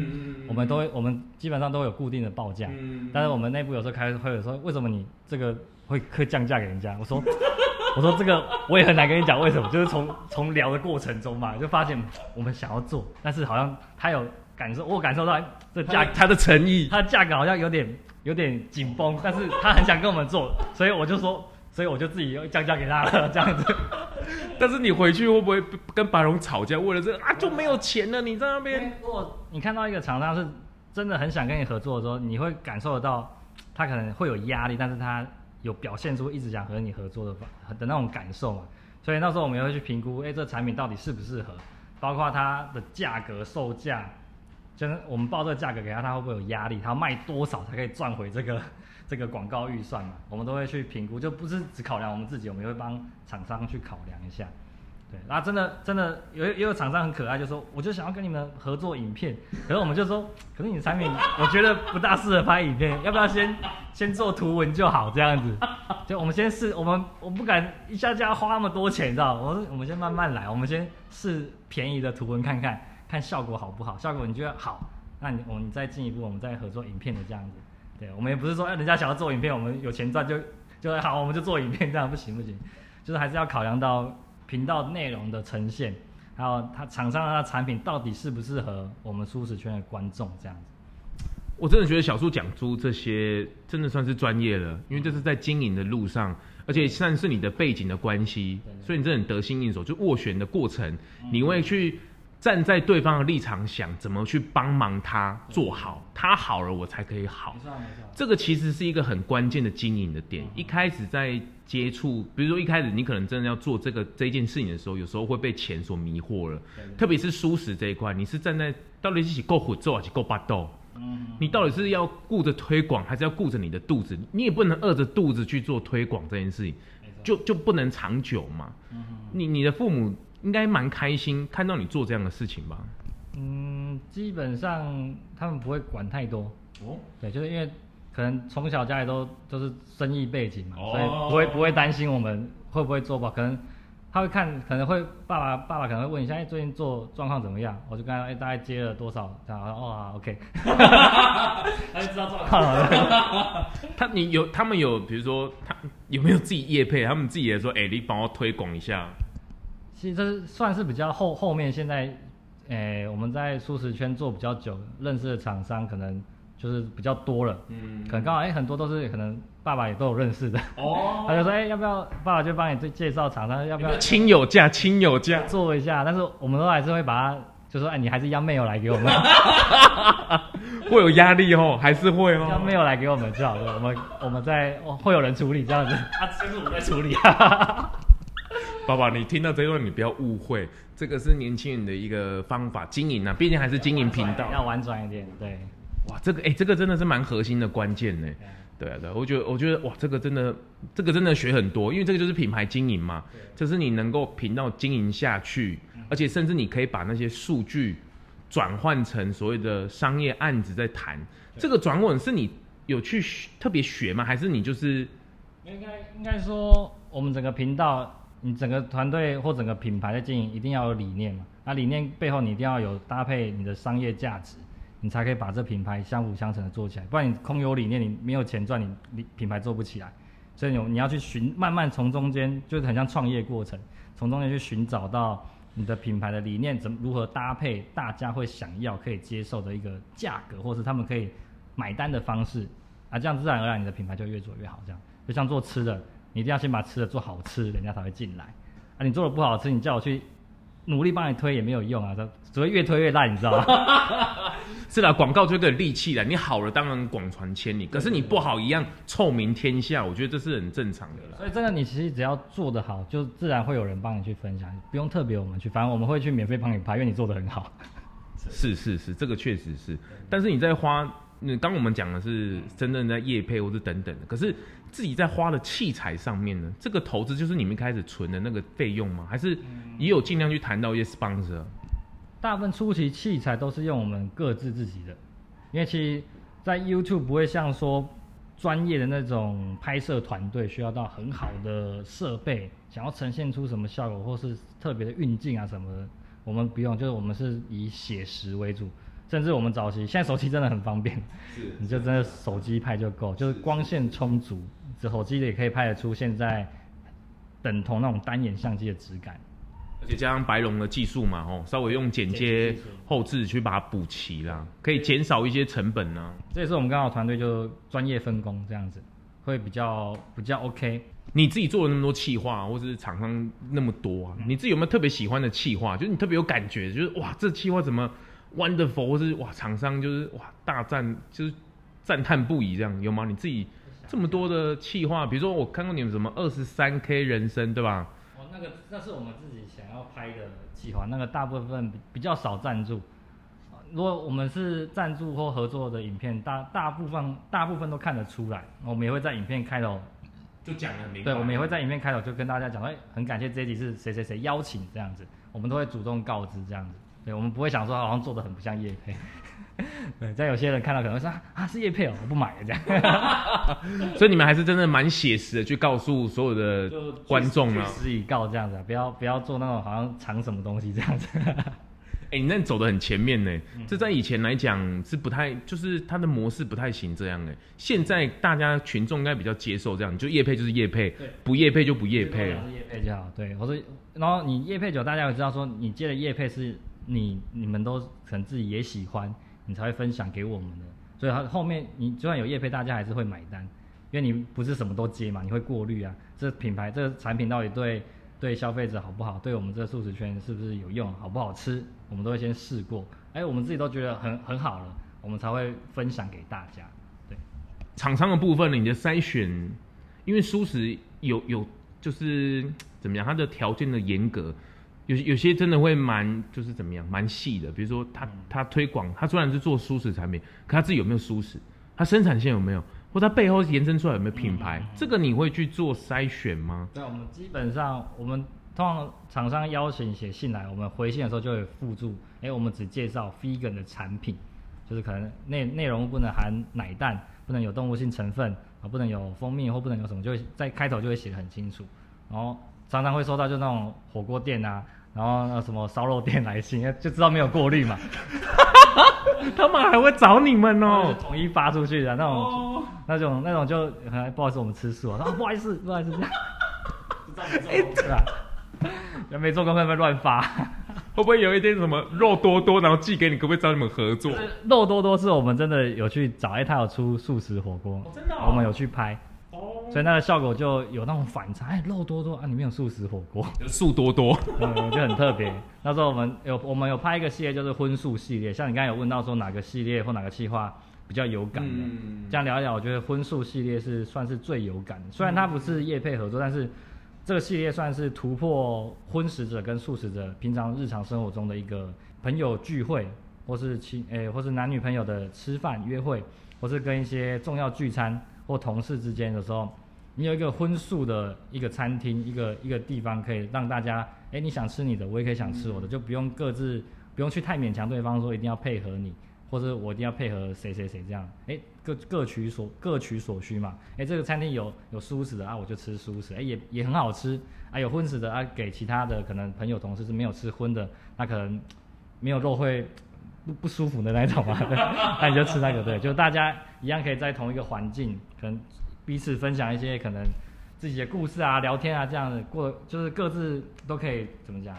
我们都会我们基本上都会有固定的报价。但是我们内部有时候开会的时候，为什么你这个会会降价给人家？我说 (laughs) 我说这个我也很难跟你讲为什么，就是从从聊的过程中嘛，就发现我们想要做，但是好像他有感受，我感受到这价他的诚意，他的价格好像有点有点紧绷，但是他很想跟我们做，所以我就说。所以我就自己又降价给他了，这样子。但是你回去会不会跟白龙吵架？为了这个啊，就没有钱了。你在那边，如果你看到一个厂商是真的很想跟你合作的时候，你会感受得到他可能会有压力，但是他有表现出一直想和你合作的的那种感受嘛。所以那时候我们也会去评估，哎，这产品到底适不适合，包括它的价格、售价，就是我们报这个价格给他，他会不会有压力？他要卖多少才可以赚回这个？这个广告预算嘛，我们都会去评估，就不是只考量我们自己，我们也会帮厂商去考量一下。对，然后真的真的有也有厂商很可爱，就说我就想要跟你们合作影片，可是我们就说，可是你的产品我觉得不大适合拍影片，要不要先先做图文就好这样子？就我们先试，我们我不敢一下就要花那么多钱，你知道？我说我们先慢慢来，我们先试便宜的图文看看，看效果好不好？效果你觉得好，那你我们再进一步，我们再合作影片的这样子。对，我们也不是说，哎，人家想要做影片，我们有钱赚就就好，我们就做影片，这样不行不行，就是还是要考量到频道内容的呈现，还有他厂商的产品到底适不适合我们舒适圈的观众这样子。我真的觉得小树讲出这些，真的算是专业了，因为这是在经营的路上，而且算是你的背景的关系，所以你真的很得心应手，就斡旋的过程，你会去。站在对方的立场想，怎么去帮忙他做好，他好了我才可以好。这个其实是一个很关键的经营的点。一开始在接触，比如说一开始你可能真的要做这个这件事情的时候，有时候会被钱所迷惑了。特别是舒适这一块，你是站在到底是够虎做还是够霸道？嗯。你到底是要顾着推广，还是要顾着你的肚子？你也不能饿着肚子去做推广这件事情，就就不能长久嘛。嗯。你你的父母。应该蛮开心看到你做这样的事情吧？嗯，基本上他们不会管太多哦。对，就是因为可能从小家里都就是生意背景嘛，哦、所以不会不会担心我们会不会做吧？可能他会看，可能会爸爸爸爸可能会问一下，哎，最近做状况怎么样？我就跟他说，哎，大概接了多少？这样哦，OK，他就知道状况了。他 (laughs) 你有他们有，比如说他有没有自己业配？他们自己也说，哎，你帮我推广一下。其实这算是比较后后面，现在，诶，我们在素食圈做比较久，认识的厂商可能就是比较多了，嗯，可能刚好哎、欸、很多都是可能爸爸也都有认识的，哦，(laughs) 他就说哎、欸、要不要爸爸就帮你介介绍厂商，要不要亲友价亲友价。做一下，但是我们都还是会把它就说哎、欸、你还是要 mail 来给我们，(laughs) 会有压力哦，还是会哦，要 mail 来给我们就好了，我们我们在会有人处理这样子，啊就是我们在处理。(laughs) 爸爸，你听到这段你不要误会，这个是年轻人的一个方法经营啊，毕竟还是经营频道，要婉转一点，对。哇，这个哎、欸，这个真的是蛮核心的关键呢。对啊，对，我觉得，我觉得哇，这个真的，这个真的学很多，因为这个就是品牌经营嘛，就是你能够频道经营下去，而且甚至你可以把那些数据转换成所谓的商业案子在谈。这个转换是你有去特别学吗？还是你就是？应该应该说，我们整个频道，你整个团队或整个品牌的经营，一定要有理念嘛。那理念背后，你一定要有搭配你的商业价值。你才可以把这品牌相辅相成的做起来，不然你空有理念，你没有钱赚，你你品牌做不起来。所以你你要去寻，慢慢从中间，就是很像创业过程，从中间去寻找到你的品牌的理念怎如何搭配，大家会想要可以接受的一个价格，或是他们可以买单的方式，啊，这样自然而然你的品牌就越做越好。这样就像做吃的，你一定要先把吃的做好吃，人家才会进来。啊，你做的不好吃，你叫我去努力帮你推也没有用啊，只会越推越烂，你知道吗？(laughs) 是啦，广告就有利器了。你好了，当然广传千里。可是你不好，一样臭名天下。我觉得这是很正常的啦。所以真的，你其实只要做得好，就自然会有人帮你去分享，不用特别我们去，反正我们会去免费帮你拍，因为你做得很好。是是是，这个确实是。但是你在花，那刚我们讲的是真正在业配或是等等的，可是自己在花的器材上面呢，这个投资就是你们一开始存的那个费用吗？还是也有尽量去谈到一些 sponsor？大部分初期器材都是用我们各自自己的，因为其实，在 YouTube 不会像说专业的那种拍摄团队需要到很好的设备，想要呈现出什么效果或是特别的运镜啊什么的，我们不用，就是我们是以写实为主，甚至我们早期现在手机真的很方便，是你就真的手机拍就够，就是光线充足，这手机也可以拍得出现在等同那种单眼相机的质感。而且加上白龙的技术嘛，吼，稍微用剪接后置去把它补齐啦，可以减少一些成本呢、啊。这也是我们刚好团队就专业分工这样子，会比较比较 OK。你自己做了那么多企划，或者是厂商那么多啊，你自己有没有特别喜欢的企划？就是你特别有感觉，就是哇，这企划怎么 wonderful，或是哇，厂商就是哇大赞，就是赞叹不已这样，有吗？你自己这么多的企划，比如说我看过你们什么二十三 K 人生，对吧？哦那个那是我们自己想要拍的计划，那个大部分比较少赞助。如果我们是赞助或合作的影片，大大部分大部分都看得出来。我们也会在影片开头就讲的很明白。对，我们也会在影片开头就跟大家讲，哎，很感谢这一集是谁谁谁邀请这样子，我们都会主动告知这样子。对，我们不会想说好像做的很不像业配。(laughs) 对，在有些人看到可能会说啊，是叶配哦，我不买了这样。(laughs) 所以你们还是真的蛮写实的，去告诉所有的观众啊，据实以告这样子，不要不要做那种好像藏什么东西这样子。(laughs) 哎、欸，你那走的很前面呢，这在以前来讲是不太，就是它的模式不太行这样哎。现在大家群众应该比较接受这样，就业配就是业配，不叶配就不叶配。了。叶配就好，对，我说，然后你叶配酒，大家也知道说你接的叶配是你你们都可能自己也喜欢。你才会分享给我们的，所以它后面你就算有业配，大家还是会买单，因为你不是什么都接嘛，你会过滤啊，这品牌这产品到底对对消费者好不好，对我们这素食圈是不是有用，好不好吃，我们都会先试过，哎，我们自己都觉得很很好了，我们才会分享给大家。对，厂商的部分呢，你的筛选，因为素食有有就是怎么样，它的条件的严格。有有些真的会蛮就是怎么样蛮细的，比如说他他推广，他虽然是做蔬食产品，可他自己有没有蔬食？他生产线有没有？或他背后延伸出来有没有品牌？这个你会去做筛选吗？对，我们基本上我们通常厂商邀请写信来，我们回信的时候就会附注，哎、欸，我们只介绍 vegan 的产品，就是可能内内容不能含奶蛋，不能有动物性成分啊，不能有蜂蜜或不能有什么，就会在开头就会写得很清楚。然后常常会收到就那种火锅店啊。然后那什么烧肉店来信，就知道没有过滤嘛。(laughs) 他们还会找你们哦，统一发出去的那种，哦、那种那种就不好意思，我们吃素啊。不好意思，不好意思，这样。哎，(laughs) 对吧？没做功课，会乱发。(laughs) 会不会有一天什么肉多多，然后寄给你，可不可以找你们合作？肉多多是我们真的有去找，哎、欸，他有出素食火锅，哦，真的，哦，我们有去拍，哦，所以那个效果就有那种反差，哎、欸，肉多多啊，里面有素食火锅，(laughs) 素多多，嗯，就很特别。那时候我们有我们有拍一个系列，就是荤素系列，像你刚才有问到说哪个系列或哪个计划比较有感的，嗯，这样聊一聊，我觉得荤素系列是算是最有感的，虽然它不是业配合作，但是。这个系列算是突破荤食者跟素食者平常日常生活中的一个朋友聚会，或是亲诶，或是男女朋友的吃饭约会，或是跟一些重要聚餐或同事之间的时候，你有一个荤素的一个餐厅，一个一个地方可以让大家，诶，你想吃你的，我也可以想吃我的，就不用各自不用去太勉强对方说一定要配合你。或者我一定要配合谁谁谁这样，哎，各各取所各取所需嘛，哎，这个餐厅有有素食的啊，我就吃素食，哎，也也很好吃，啊，有荤食的啊，给其他的可能朋友同事是没有吃荤的，那可能没有肉会不不舒服的那种嘛，(laughs) 那你就吃那个对，就大家一样可以在同一个环境，可能彼此分享一些可能自己的故事啊，聊天啊，这样子过就是各自都可以怎么讲，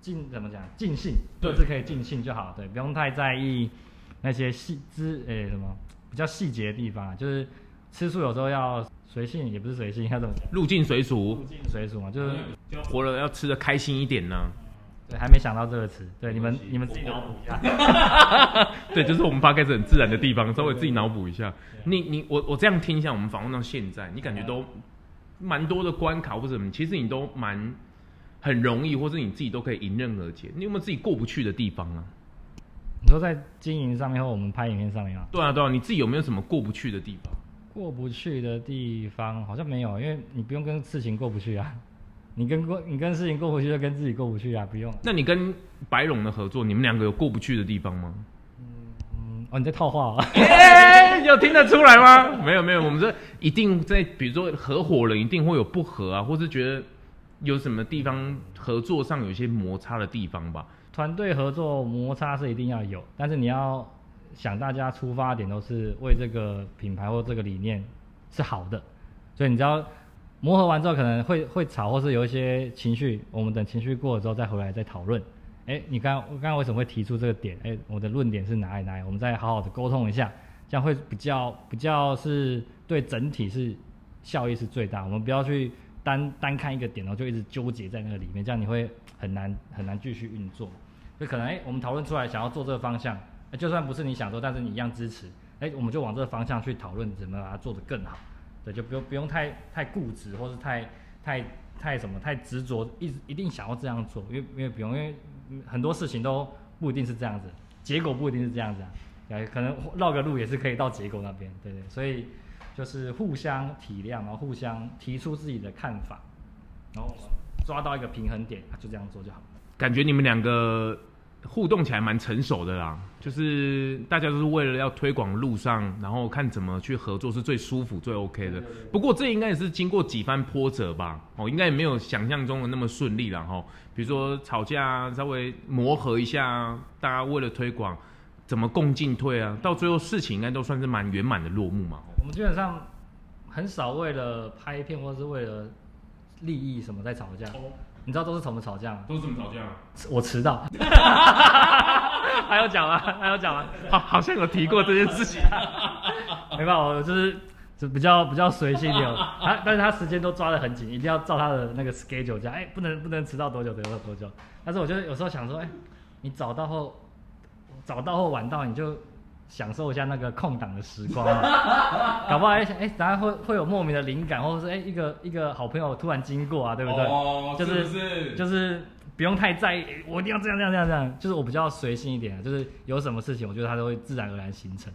尽怎么讲尽兴，各自可以尽兴就好，对，不用太在意。那些细枝诶什么比较细节的地方，就是吃素有时候要随性，也不是随性，要怎么讲？入境随俗。入境随俗嘛，就是活了要吃的开心一点呢。对，还没想到这个词，对，你们你们自己脑补一下。(laughs) 对，就是我们 podcast 很自然的地方，稍微自己脑补一下。你你我我这样听一下，我们访问到现在，你感觉都蛮多的关卡或者什么，其实你都蛮很容易，或是你自己都可以迎刃而解。你有没有自己过不去的地方啊？你说在经营上面或我们拍影片上面啊？对啊，对啊，你自己有没有什么过不去的地方？过不去的地方好像没有，因为你不用跟事情过不去啊。你跟过你跟事情过不去，就跟自己过不去啊，不用。那你跟白龙的合作，你们两个有过不去的地方吗？嗯嗯，哦，你在套话啊？(laughs) 欸、有听得出来吗？(laughs) 没有没有，我们这一定在，比如说合伙人一定会有不合啊，或是觉得有什么地方合作上有一些摩擦的地方吧。团队合作摩擦是一定要有，但是你要想，大家出发点都是为这个品牌或这个理念是好的，所以你知道磨合完之后可能会会吵，或是有一些情绪，我们等情绪过了之后再回来再讨论。哎，你刚刚刚为什么会提出这个点？哎，我的论点是哪里哪里？我们再好好的沟通一下，这样会比较比较是对整体是效益是最大。我们不要去单单看一个点，然后就一直纠结在那个里面，这样你会。很难很难继续运作，就可能哎、我们讨论出来想要做这个方向，欸，就算不是你想做，但是你一样支持，哎、我们就往这个方向去讨论怎么把它做得更好，对，就不用不用太太固执，或是太太太什么太执着，一直一定想要这样做，因为因为不用，因为很多事情都不一定是这样子，结果不一定是这样子啊，对，可能绕个路也是可以到结果那边，对对，所以就是互相体谅，然后互相提出自己的看法，然后。抓到一个平衡点，就这样做就好。感觉你们两个互动起来蛮成熟的啦，就是大家都是为了要推广路上，然后看怎么去合作是最舒服、最 OK 的。不过这应该也是经过几番波折吧？哦，应该也没有想象中的那么顺利了。哈。比如说吵架啊，稍微磨合一下，大家为了推广，怎么共进退啊？到最后事情应该都算是蛮圆满的落幕嘛。我们基本上很少为了拍片或是为了。利益什么在吵架？哦、你知道都是怎么吵架吗？都是怎么吵架？我迟到。(laughs) 还有讲吗？还有讲吗？好，好像有提过这件事情。(laughs) 没办法，我就是就比较比较随性一点。他但是他时间都抓得很紧，一定要照他的那个 schedule 加。哎，不能不能迟到多久，迟到多久。但是我觉得有时候想说，哎，你早到后，早到或晚到，你就。享受一下那个空档的时光啊，(laughs) 搞不好哎哎，等下会会有莫名的灵感，或者是哎一个一个好朋友突然经过啊，对不对？哦，就是是是就是不用太在意，我一定要这样这样这样这样，就是我比较随性一点，就是有什么事情，我觉得它都会自然而然形成。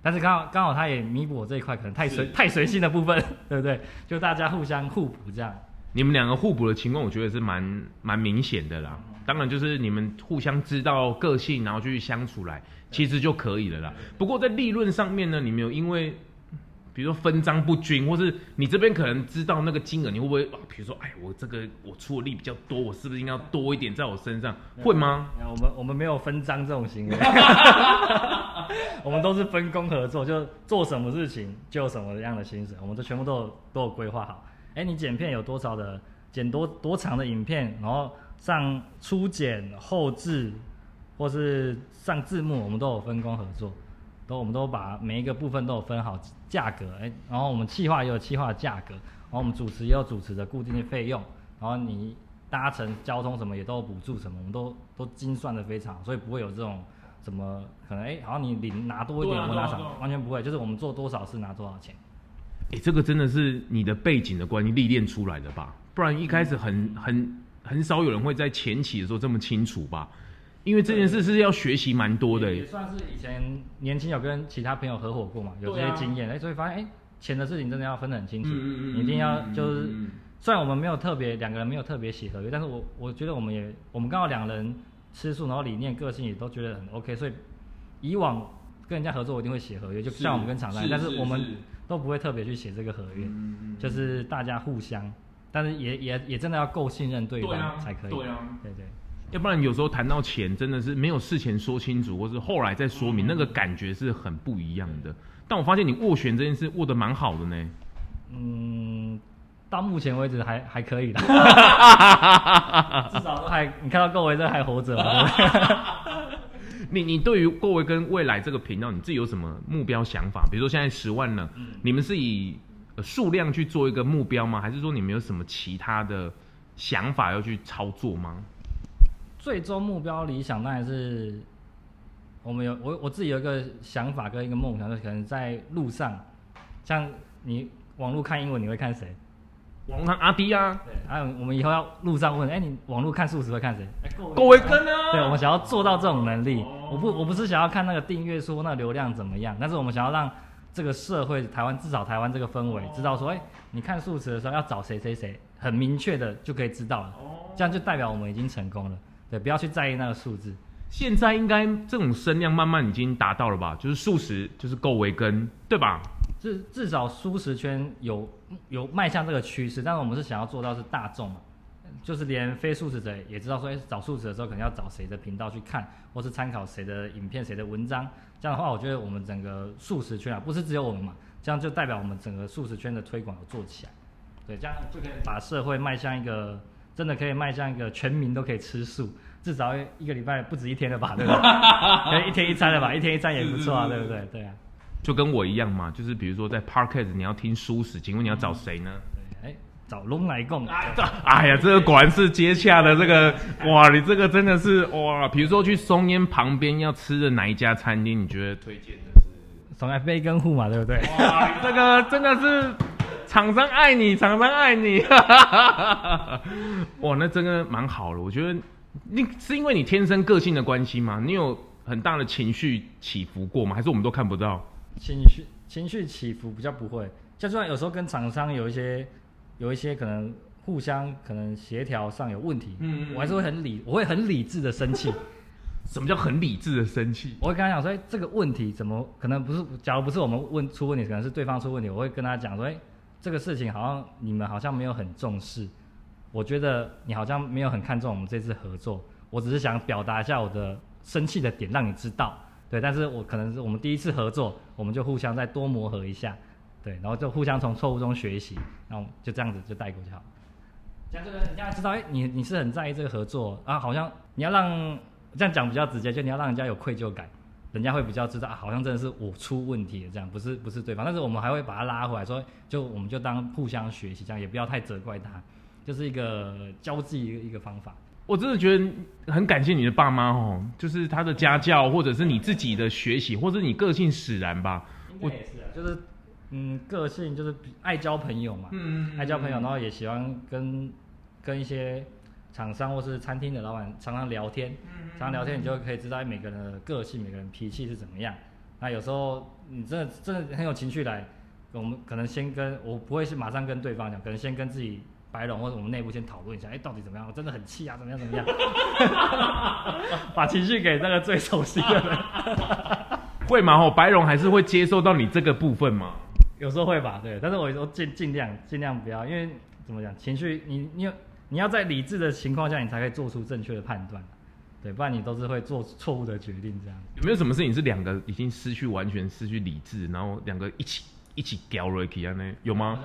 但是刚好刚好它也弥补我这一块可能太随太随性的部分，(laughs) 对不对？就大家互相互补这样。你们两个互补的情况，我觉得是蛮蛮明显的啦。当然就是你们互相知道个性，然后去相处来。其实就可以了啦。不过在利润上面呢，你没有因为，比如说分赃不均，或是你这边可能知道那个金额，你会不会啊？比如说，哎，我这个我出的力比较多，我是不是应该要多一点在我身上？会吗？我们我们没有分赃这种行为，(laughs) 我们都是分工合作，就做什么事情就有什么样的薪水，我们都全部都有都有规划好。哎，你剪片有多少的剪多多长的影片，然后。上初剪、后制，或是上字幕，我们都有分工合作，都我们都把每一个部分都有分好价格，哎，然后我们企划也有企划的价格，然后我们主持也有主持的固定的费用，然后你搭乘交通什么也都有补助什么，我们都都精算的非常，所以不会有这种什么可能哎，好像你领拿多一点，我拿少，完全不会，就是我们做多少是拿多少钱。哎，这个真的是你的背景的关系历练出来的吧？不然一开始很很很少有人会在前期的时候这么清楚吧？因为这件事是要学习蛮多的。也算是以前年轻有跟其他朋友合伙过嘛，有这些经验，哎，所以发现哎，钱的事情真的要分得很清楚，你一定要就是，虽然我们没有特别两个人没有特别写合约，但是我我觉得我们也我们刚好两人吃素，然后理念个性也都觉得很 OK，所以以往跟人家合作我一定会写合约，就像我们跟厂商，但是我们。都不会特别去写这个合约，嗯、就是大家互相，但是也也也真的要够信任对方才可以。对啊，对对，要不然有时候谈到钱，真的是没有事前说清楚，或是后来再说明，嗯、那个感觉是很不一样的。但我发现你斡旋这件事斡得蛮好的呢。嗯，到目前为止还还可以的，(laughs) 至少都还你看到各位这还活着。你你对于各位跟未来这个频道，你自己有什么目标想法？比如说现在十万了，嗯、你们是以数量去做一个目标吗？还是说你们有什么其他的想法要去操作吗？最终目标理想当然是，我们有我我自己有一个想法跟一个梦想，就是可能在路上，像你网络看英文，你会看谁？网上阿 B 啊，对，还有我们以后要路上问，哎、欸，你网络看素食会看谁？哎、欸，郭维根啊，对，我们想要做到这种能力，哦、我不，我不是想要看那个订阅数、那个流量怎么样，但是我们想要让这个社会，台湾至少台湾这个氛围，知道说，哎、欸，你看素食的时候要找谁谁谁，很明确的就可以知道了，哦、这样就代表我们已经成功了，对，不要去在意那个数字。现在应该这种声量慢慢已经达到了吧？就是素食，就是够维根，对吧？至至少素食圈有有迈向这个趋势，但是我们是想要做到是大众嘛，就是连非素食者也知道说，哎，找素食的时候可能要找谁的频道去看，或是参考谁的影片、谁的文章。这样的话，我觉得我们整个素食圈啊，不是只有我们嘛，这样就代表我们整个素食圈的推广有做起来。对，这样就可以把社会迈向一个真的可以迈向一个全民都可以吃素，至少一个礼拜不止一天了吧，对吧？(laughs) 可以？一天一餐了吧，一天一餐也不错啊，对不对？对啊。就跟我一样嘛，就是比如说在 Parkes 你要听舒适，请问你要找谁呢？哎、嗯，找龙来共。哎呀，这个果然是接洽的这个，(laughs) 哇，你这个真的是哇！比如说去松烟旁边要吃的哪一家餐厅，你觉得推荐的是？松烟飞跟户嘛，对不对？哇，这个真的是厂商爱你，厂商爱你。(laughs) 哇，那真的蛮好的。我觉得你是因为你天生个性的关系吗？你有很大的情绪起伏过吗？还是我们都看不到？情绪情绪起伏比较不会，就算有时候跟厂商有一些有一些可能互相可能协调上有问题，嗯，嗯，我还是会很理，我会很理智的生气。(laughs) 什么叫很理智的生气？我会跟他讲说，哎，这个问题怎么可能不是？假如不是我们问出问题，可能是对方出问题。我会跟他讲说，哎，这个事情好像你们好像没有很重视，我觉得你好像没有很看重我们这次合作。我只是想表达一下我的生气的点，让你知道。对，但是我可能是我们第一次合作，我们就互相再多磨合一下，对，然后就互相从错误中学习，然后就这样子就带过就好。像这个人家知道，哎，你你是很在意这个合作啊，好像你要让这样讲比较直接，就你要让人家有愧疚感，人家会比较知道啊，好像真的是我出问题了，这样不是不是对方，但是我们还会把他拉回来，说就我们就当互相学习，这样也不要太责怪他，就是一个交际一个一个方法。我真的觉得很感谢你的爸妈哦，就是他的家教，或者是你自己的学习，或者是你个性使然吧。我也是啊，就是嗯，个性就是爱交朋友嘛，嗯，爱交朋友，然后也喜欢跟跟一些厂商或是餐厅的老板常常聊天，常常聊天，你就可以知道每个人的个性，每个人脾气是怎么样。那有时候你真的真的很有情绪来，我们可能先跟我不会是马上跟对方讲，可能先跟自己。白龙或者我们内部先讨论一下，哎，到底怎么样？我真的很气啊，怎么样？怎么样？(laughs) 把情绪给那个最熟悉的人，(laughs) 会吗？哦，白龙还是会接受到你这个部分吗？有时候会吧，对。但是我说尽尽量尽量不要，因为怎么讲，情绪你你你要在理智的情况下，你才可以做出正确的判断，对，不然你都是会做错误的决定这样。有没有什么事情是两个已经失去完全失去理智，然后两个一起一起掉了起来呢？有吗？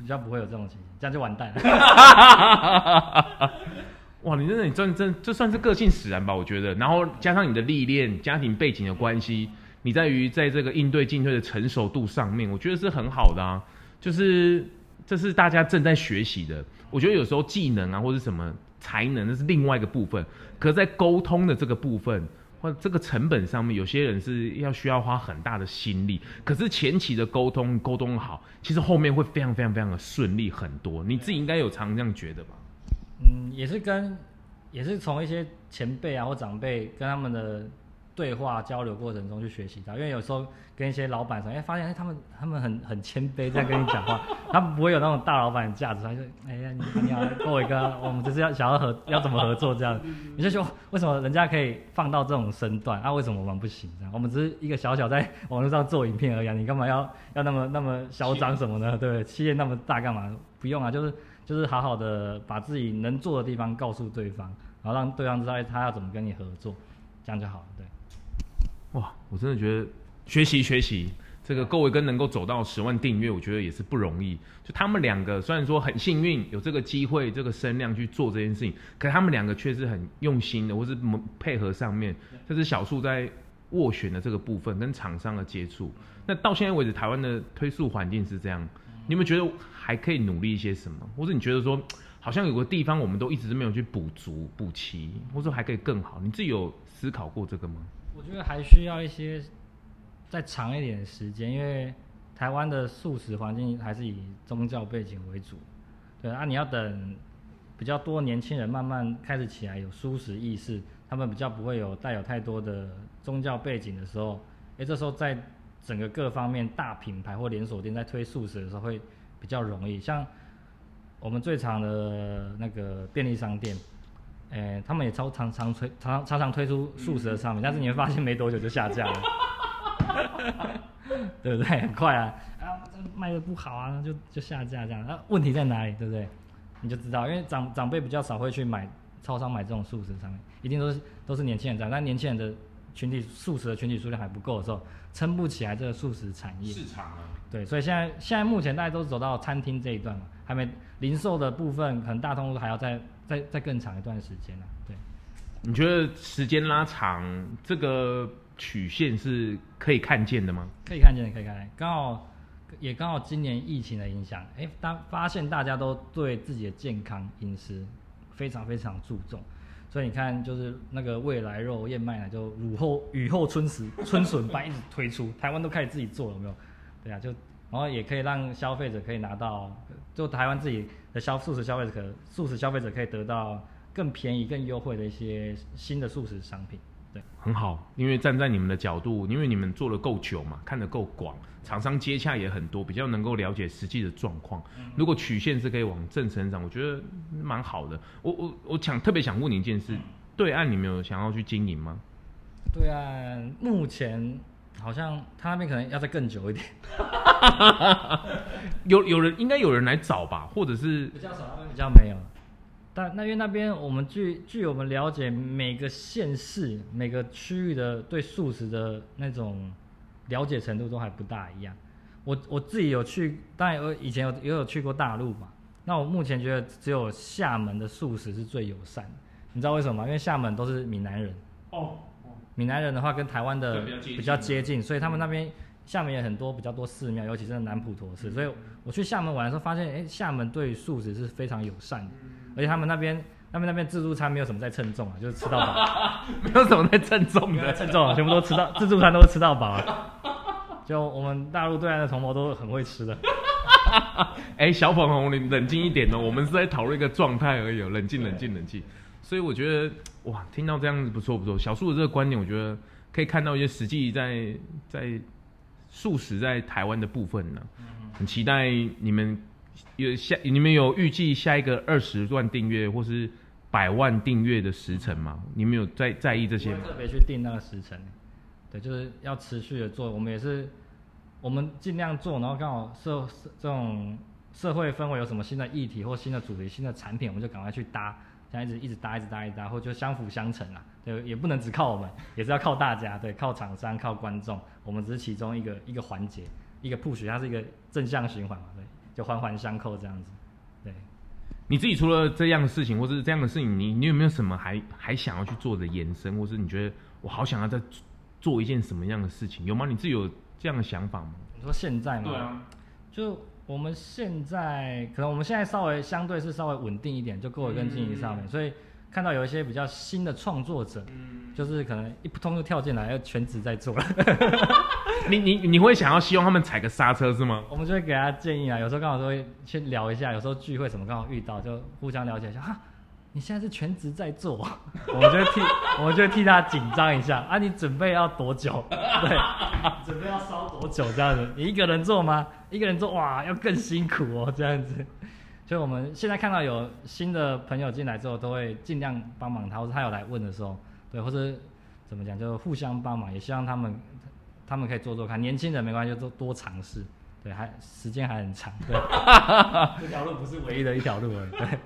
比较不会有这种情形，这样就完蛋了。(laughs) 哇，你真的你真真这算是个性使然吧？我觉得，然后加上你的历练、家庭背景的关系，你在于在这个应对进退的成熟度上面，我觉得是很好的啊。就是这是大家正在学习的。我觉得有时候技能啊，或者什么才能，那是另外一个部分。可在沟通的这个部分，或这个成本上面，有些人是要需要花很大的心力。可是前期的沟通沟通好，其实后面会非常非常非常的顺利很多。你自己应该有常这样觉得吧？嗯，也是跟，也是从一些前辈啊或长辈跟他们的对话交流过程中去学习到，因为有时候跟一些老板说，哎，发现哎他们他们很很谦卑在跟你讲话，(laughs) 他们不会有那种大老板的架子，他就哎呀你你要，跟我一个，我们就是要想要合要怎么合作这样，你就说为什么人家可以放到这种身段啊，为什么我们不行这样？我们只是一个小小在网络上做影片而已，你干嘛要要那么那么嚣张什么呢？对，企业那么大干嘛？不用啊，就是。就是好好的把自己能做的地方告诉对方，然后让对方知道他要怎么跟你合作，这样就好了。对，哇，我真的觉得学习学习，这个够维根能够走到十万订阅，我觉得也是不容易。就他们两个虽然说很幸运有这个机会、这个声量去做这件事情，可他们两个却是很用心的，或是配合上面，这是小树在斡旋的这个部分跟厂商的接触。那到现在为止，台湾的推速环境是这样。你们觉得还可以努力一些什么？或者你觉得说，好像有个地方我们都一直没有去补足、补齐，或者还可以更好？你自己有思考过这个吗？我觉得还需要一些再长一点的时间，因为台湾的素食环境还是以宗教背景为主。对啊，你要等比较多年轻人慢慢开始起来有素食意识，他们比较不会有带有太多的宗教背景的时候，哎，这时候在。整个各方面大品牌或连锁店在推素食的时候会比较容易，像我们最常的那个便利商店，诶，他们也超常常推常常常推出素食的商品，但是你会发现没多久就下架了，(laughs) 对不对？很快啊，啊，卖的不好啊，就就下架这样，那、啊、问题在哪里？对不对？你就知道，因为长长辈比较少会去买超商买这种素食商品，一定都是都是年轻人在，但年轻人的。群体素食的群体数量还不够的时候，撑不起来这个素食产业市场啊。对，所以现在现在目前大家都走到餐厅这一段嘛，还没零售的部分，可能大通路还要再再再更长一段时间了。对，你觉得时间拉长，这个曲线是可以看见的吗？可以看见的，可以看见。刚好也刚好今年疫情的影响，哎，当发现大家都对自己的健康饮食非常非常注重。所以你看，就是那个未来肉、燕麦奶，就雨后雨后春笋春笋般一直推出，台湾都开始自己做了，有没有？对啊，就然后也可以让消费者可以拿到，就台湾自己的消素食消费者可素食消费者可以得到更便宜、更优惠的一些新的素食商品。对，很好，因为站在你们的角度，因为你们做的够久嘛，看得够广，厂商接洽也很多，比较能够了解实际的状况。如果曲线是可以往正成长，我觉得蛮好的。我我我想特别想问你一件事，对岸你们有想要去经营吗？对岸目前好像他那边可能要再更久一点。(laughs) 有有人应该有人来找吧，或者是比较少，比较没有。但那因为那边我们据据我们了解，每个县市每个区域的对素食的那种了解程度都还不大一样。我我自己有去，当然我以前有也有去过大陆嘛。那我目前觉得只有厦门的素食是最友善的。你知道为什么吗？因为厦门都是闽南人。哦。闽南人的话跟台湾的比较接近，所以他们那边厦门也很多比较多寺庙，尤其是南普陀寺。所以我去厦门玩的时候发现，哎，厦门对素食是非常友善的。而且他们那边，他们那边自助餐没有什么在称重啊，就是吃到饱，(laughs) 没有什么在称重的，称重啊，全部都吃到 (laughs) 自助餐都是吃到饱啊。就我们大陆对岸的同胞都很会吃的。哎、欸，小粉红，你冷静一点哦，我们是在讨论一个状态而已，冷静，冷静，冷静。所以我觉得，哇，听到这样子不错，不错。小树的这个观点，我觉得可以看到一些实际在在素食在台湾的部分呢。很期待你们。有下你们有预计下一个二十万订阅或是百万订阅的时程吗？你们有在在意这些吗？特别去定那个时程，对，就是要持续的做。我们也是，我们尽量做，然后刚好社这种社会氛围有什么新的议题或新的主题、新的产品，我们就赶快去搭，这样一直一直搭、一直搭、一直搭，或就相辅相成啊。对，也不能只靠我们，也是要靠大家，对，靠厂商、靠观众，我们只是其中一个一个环节，一个 push，它是一个正向循环嘛，对。就环环相扣这样子，对。你自己除了这样的事情，或是这样的事情，你你有没有什么还还想要去做的延伸，或是你觉得我好想要再做一件什么样的事情？有吗？你自己有这样的想法吗？你说现在吗？对啊，就我们现在可能我们现在稍微相对是稍微稳定一点，就够跟经营上面，嗯、所以。看到有一些比较新的创作者，嗯、就是可能一扑通就跳进来，要全职在做了。(laughs) 你你你会想要希望他们踩个刹车是吗？我们就会给他建议啊，有时候刚好都会先聊一下，有时候聚会什么刚好遇到，就互相了解一下。哈，你现在是全职在做，(laughs) 我们就会替我们就会替他紧张一下啊。你准备要多久？(laughs) 对，准备要烧多久这样子？你一个人做吗？一个人做哇，要更辛苦哦，这样子。所以我们现在看到有新的朋友进来之后，都会尽量帮忙他，或者他有来问的时候，对，或者怎么讲，就互相帮忙，也希望他们他们可以做做看。年轻人没关系，就多多尝试，对，还时间还很长，对，(laughs) 这条路不是唯一的一条路了，对。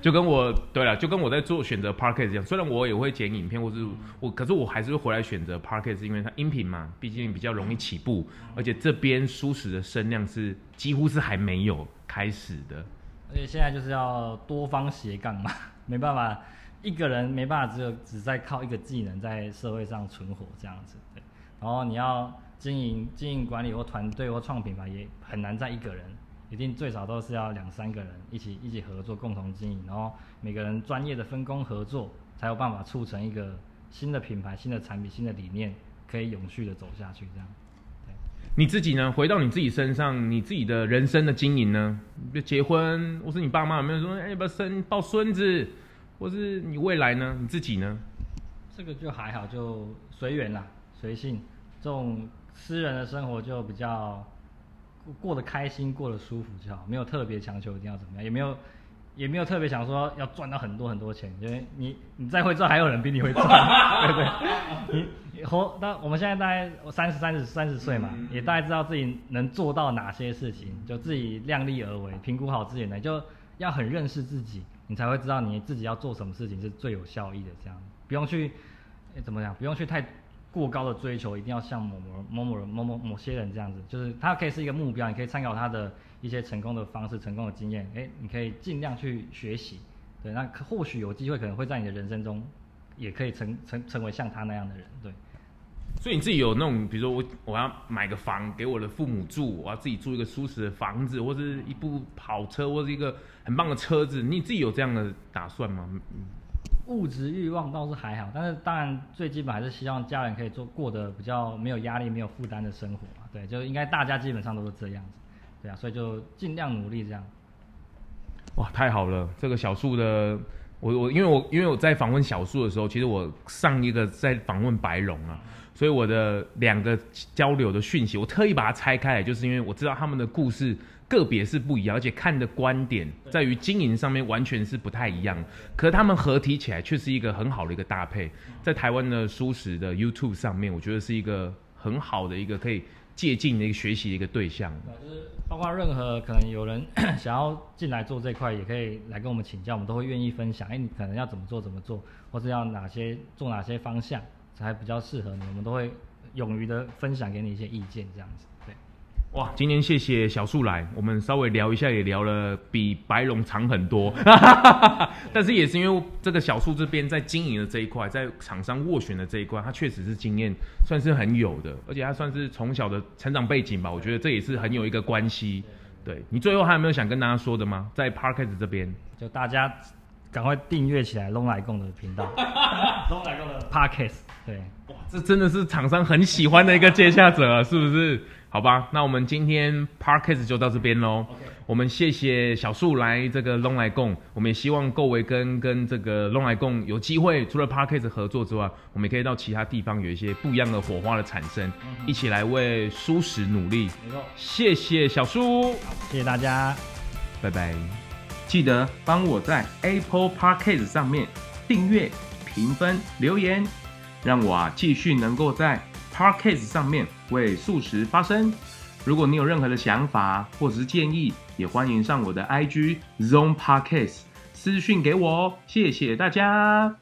就跟我对了，就跟我在做选择 Podcast 一样，虽然我也会剪影片，或是我，可是我还是会回来选择 Podcast，因为它音频嘛，毕竟比较容易起步，而且这边舒适的声量是几乎是还没有开始的。所以现在就是要多方斜杠嘛，没办法，一个人没办法，只有只在靠一个技能在社会上存活这样子。对，然后你要经营、经营管理或团队或创品牌，也很难在一个人，一定最少都是要两三个人一起一起合作，共同经营，然后每个人专业的分工合作，才有办法促成一个新的品牌、新的产品、新的理念，可以永续的走下去这样。你自己呢？回到你自己身上，你自己的人生的经营呢？结婚，或是你爸妈有没有说，哎，要不要生抱孙子，或是你未来呢？你自己呢？这个就还好，就随缘啦，随性。这种私人的生活就比较过得开心，过得舒服就好，没有特别强求一定要怎么样，也没有。也没有特别想说要赚到很多很多钱，因为你你再会赚，还有人比你会赚，(laughs) 对不对？你活，那我们现在大概三十三十三十岁嘛，也大概知道自己能做到哪些事情，就自己量力而为，评估好自己呢，就要很认识自己，你才会知道你自己要做什么事情是最有效益的。这样不用去，怎么讲？不用去太过高的追求，一定要像某某某某人、某某某些人这样子，就是他可以是一个目标，你可以参考他的。一些成功的方式、成功的经验，哎，你可以尽量去学习，对，那或许有机会，可能会在你的人生中，也可以成成 (laughs) 成为像他那样的人，对。所以你自己有那种，比如说我我要买个房给我的父母住，我要自己住一个舒适的房子，或是一部跑车，或是一个很棒的车子，你自己有这样的打算吗？物质欲望倒是还好，但是当然最基本还是希望家人可以做过得比较没有压力、没有负担的生活嘛，对，就应该大家基本上都是这样子。对啊，所以就尽量努力这样。哇，太好了！这个小树的，我我因为我因为我在访问小树的时候，其实我上一个在访问白龙啊，所以我的两个交流的讯息，我特意把它拆开来，就是因为我知道他们的故事个别是不一样，而且看的观点在于经营上面完全是不太一样。可是他们合体起来却是一个很好的一个搭配，在台湾的舒适的 YouTube 上面，我觉得是一个很好的一个可以。借鉴的一个学习的一个对象，就是包括任何可能有人 (coughs) 想要进来做这块，也可以来跟我们请教，我们都会愿意分享。哎，你可能要怎么做怎么做，或是要哪些做哪些方向才比较适合你，我们都会勇于的分享给你一些意见，这样子。哇，今天谢谢小树来，我们稍微聊一下，也聊了比白龙长很多，(laughs) 但是也是因为这个小树这边在经营的这一块，在厂商斡旋的这一块，他确实是经验算是很有的，而且他算是从小的成长背景吧，我觉得这也是很有一个关系。对，你最后还有没有想跟大家说的吗？在 Parkes 这边，就大家赶快订阅起来咙来共的频道，咙来共的 Podcast。对，哇，这真的是厂商很喜欢的一个接下者，是不是？好吧，那我们今天 Podcast 就到这边喽。我们谢谢小树来这个咙来共，我们也希望各位跟跟这个咙来共有机会，除了 Podcast 合作之外，我们也可以到其他地方有一些不一样的火花的产生，嗯、一起来为舒适努力。没错，谢谢小树，谢谢大家，拜拜。记得帮我在 Apple Podcast 上面订阅、评分、留言，让我啊继续能够在。par case 上面为素食发声。如果你有任何的想法或者是建议，也欢迎上我的 IG Zone par case 私讯给我哦。谢谢大家。